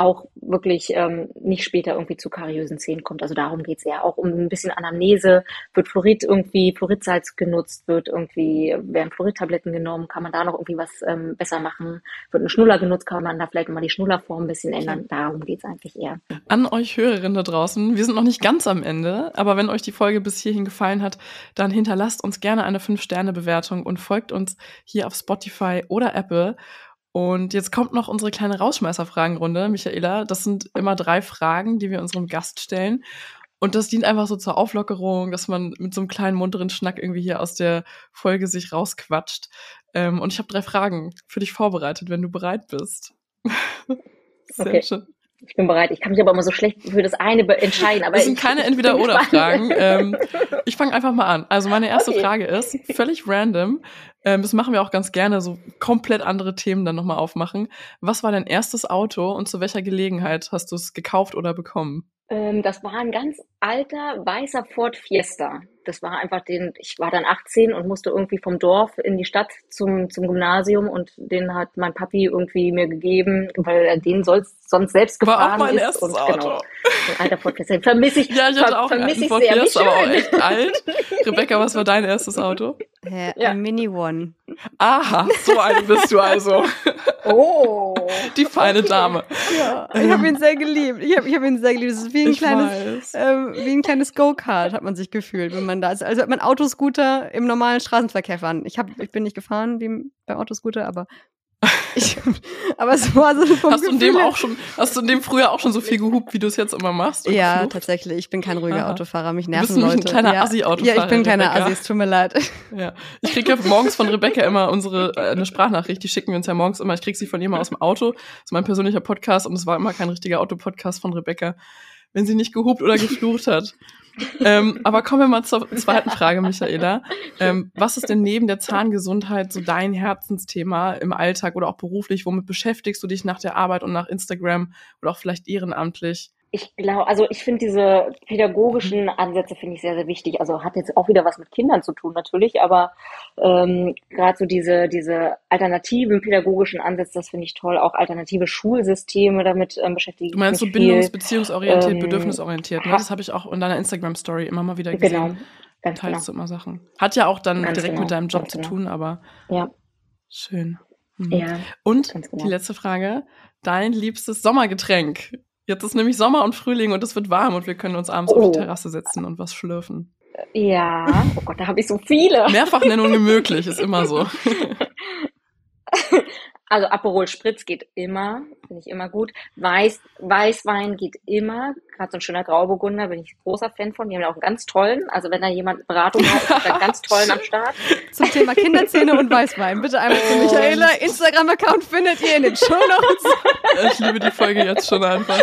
auch wirklich ähm, nicht später irgendwie zu kariösen Zähnen kommt. Also darum geht's eher auch um ein bisschen Anamnese. Wird Fluorid irgendwie, Fluoridsalz genutzt, wird irgendwie, werden Fluoridtabletten genommen, kann man da noch irgendwie was ähm, besser machen? Wird ein Schnuller genutzt, kann man da vielleicht mal die Schnullerform ein bisschen ändern? Darum geht's eigentlich eher. An euch Hörerinnen da draußen, wir sind noch nicht ganz am Ende, aber wenn euch die Folge bis hierhin gefallen hat, dann hinterlasst uns gerne eine 5-Sterne-Bewertung und folgt uns hier auf Spotify oder Apple. Und jetzt kommt noch unsere kleine Rausschmeißer-Fragenrunde, Michaela. Das sind immer drei Fragen, die wir unserem Gast stellen. Und das dient einfach so zur Auflockerung, dass man mit so einem kleinen munteren Schnack irgendwie hier aus der Folge sich rausquatscht. Ähm, und ich habe drei Fragen für dich vorbereitet, wenn du bereit bist. Sehr okay. schön. Ich bin bereit. Ich kann mich aber immer so schlecht für das eine entscheiden. Aber das sind keine Entweder-Oder-Fragen. ähm, ich fange einfach mal an. Also meine erste okay. Frage ist völlig random. Ähm, das machen wir auch ganz gerne, so komplett andere Themen dann nochmal aufmachen. Was war dein erstes Auto und zu welcher Gelegenheit hast du es gekauft oder bekommen? Ähm, das war ein ganz alter weißer Ford Fiesta. Das war einfach den, ich war dann 18 und musste irgendwie vom Dorf in die Stadt zum, zum Gymnasium und den hat mein Papi irgendwie mir gegeben, weil er den sonst, sonst selbst gefahren war auch mein ist. Erstes und, Auto. Genau, ein alter Ford Fiesta. Vermisse ich. Ja, ich hatte auch einen alten Ford Fiesta, aber auch echt alt. Rebecca, was war dein erstes Auto? Äh, ja. Ein Mini One. Aha, so ein bist du also. Oh. Die feine Dame. Ja, ich habe ihn sehr geliebt. Ich habe ich hab ihn sehr geliebt. Es ist wie ein ich kleines, ähm, wie ein kleines Go-Kart, hat man sich gefühlt, wenn man da ist. Also hat man Autoscooter im normalen Straßenverkehr fahren. Ich, hab, ich bin nicht gefahren wie beim Autoscooter, aber ich, aber es war so vom hast du in dem auch schon, hast du in dem früher auch schon so viel gehupt, wie du es jetzt immer machst? Ja, Flucht? tatsächlich. Ich bin kein ruhiger Aha. Autofahrer. Mich nerven du bist Leute. ein kleiner ja. Assi-Autofahrer. Ja, ich bin kleiner Assi. Es tut mir leid. Ja, ich kriege ja morgens von Rebecca immer unsere äh, eine Sprachnachricht. Die schicken wir uns ja morgens immer. Ich krieg sie von ihr mal aus dem Auto. Das ist mein persönlicher Podcast und es war immer kein richtiger Autopodcast von Rebecca, wenn sie nicht gehupt oder geflucht hat ähm, aber kommen wir mal zur zweiten Frage, Michaela. Ähm, was ist denn neben der Zahngesundheit so dein Herzensthema im Alltag oder auch beruflich? Womit beschäftigst du dich nach der Arbeit und nach Instagram oder auch vielleicht ehrenamtlich? Ich glaube, also ich finde diese pädagogischen Ansätze finde ich sehr, sehr wichtig. Also hat jetzt auch wieder was mit Kindern zu tun natürlich, aber ähm, gerade so diese, diese alternativen pädagogischen Ansätze, das finde ich toll. Auch alternative Schulsysteme damit ähm, beschäftigen. Du meinst so bindungs-, beziehungsorientiert, ähm, bedürfnisorientiert, ne? Das habe ich auch in deiner Instagram-Story immer mal wieder gesehen. Genau. Ganz Teilst genau. du immer Sachen. Hat ja auch dann ganz direkt genau, mit deinem Job zu genau. tun, aber ja. schön. Mhm. Ja, Und genau. die letzte Frage. Dein liebstes Sommergetränk? Jetzt ist nämlich Sommer und Frühling und es wird warm und wir können uns abends oh. auf die oh. Terrasse setzen und was schlürfen. Ja, oh Gott, da habe ich so viele. Mehrfachnennung möglich, ist immer so. Also Aperol Spritz geht immer, finde ich immer gut. Weiß, Weißwein geht immer. Gerade so ein schöner Grauburgunder bin ich großer Fan von. Die haben ja auch einen ganz tollen. Also wenn da jemand Beratung hat, ist da ganz tollen am Start. Zum Thema Kinderzähne und Weißwein. Bitte einmal zu Michaela. Instagram-Account findet ihr in den Show Notes. Ich liebe die Folge jetzt schon einfach.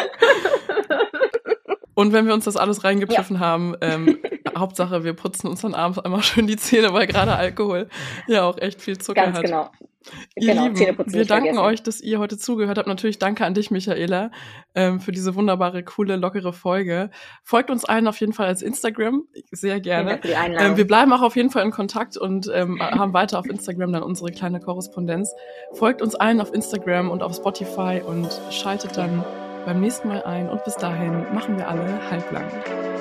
Und wenn wir uns das alles reingepfiffen ja. haben, ähm, Hauptsache, wir putzen uns dann abends einmal schön die Zähne, weil gerade Alkohol ja auch echt viel Zucker Ganz hat. Ganz genau. Ihr genau, Lieben, wir danken vergessen. euch, dass ihr heute zugehört habt. Natürlich danke an dich, Michaela, ähm, für diese wunderbare, coole, lockere Folge. Folgt uns allen auf jeden Fall als Instagram, sehr gerne. Ähm, wir bleiben auch auf jeden Fall in Kontakt und ähm, haben weiter auf Instagram dann unsere kleine Korrespondenz. Folgt uns allen auf Instagram und auf Spotify und schaltet dann beim nächsten Mal ein. Und bis dahin machen wir alle halblang.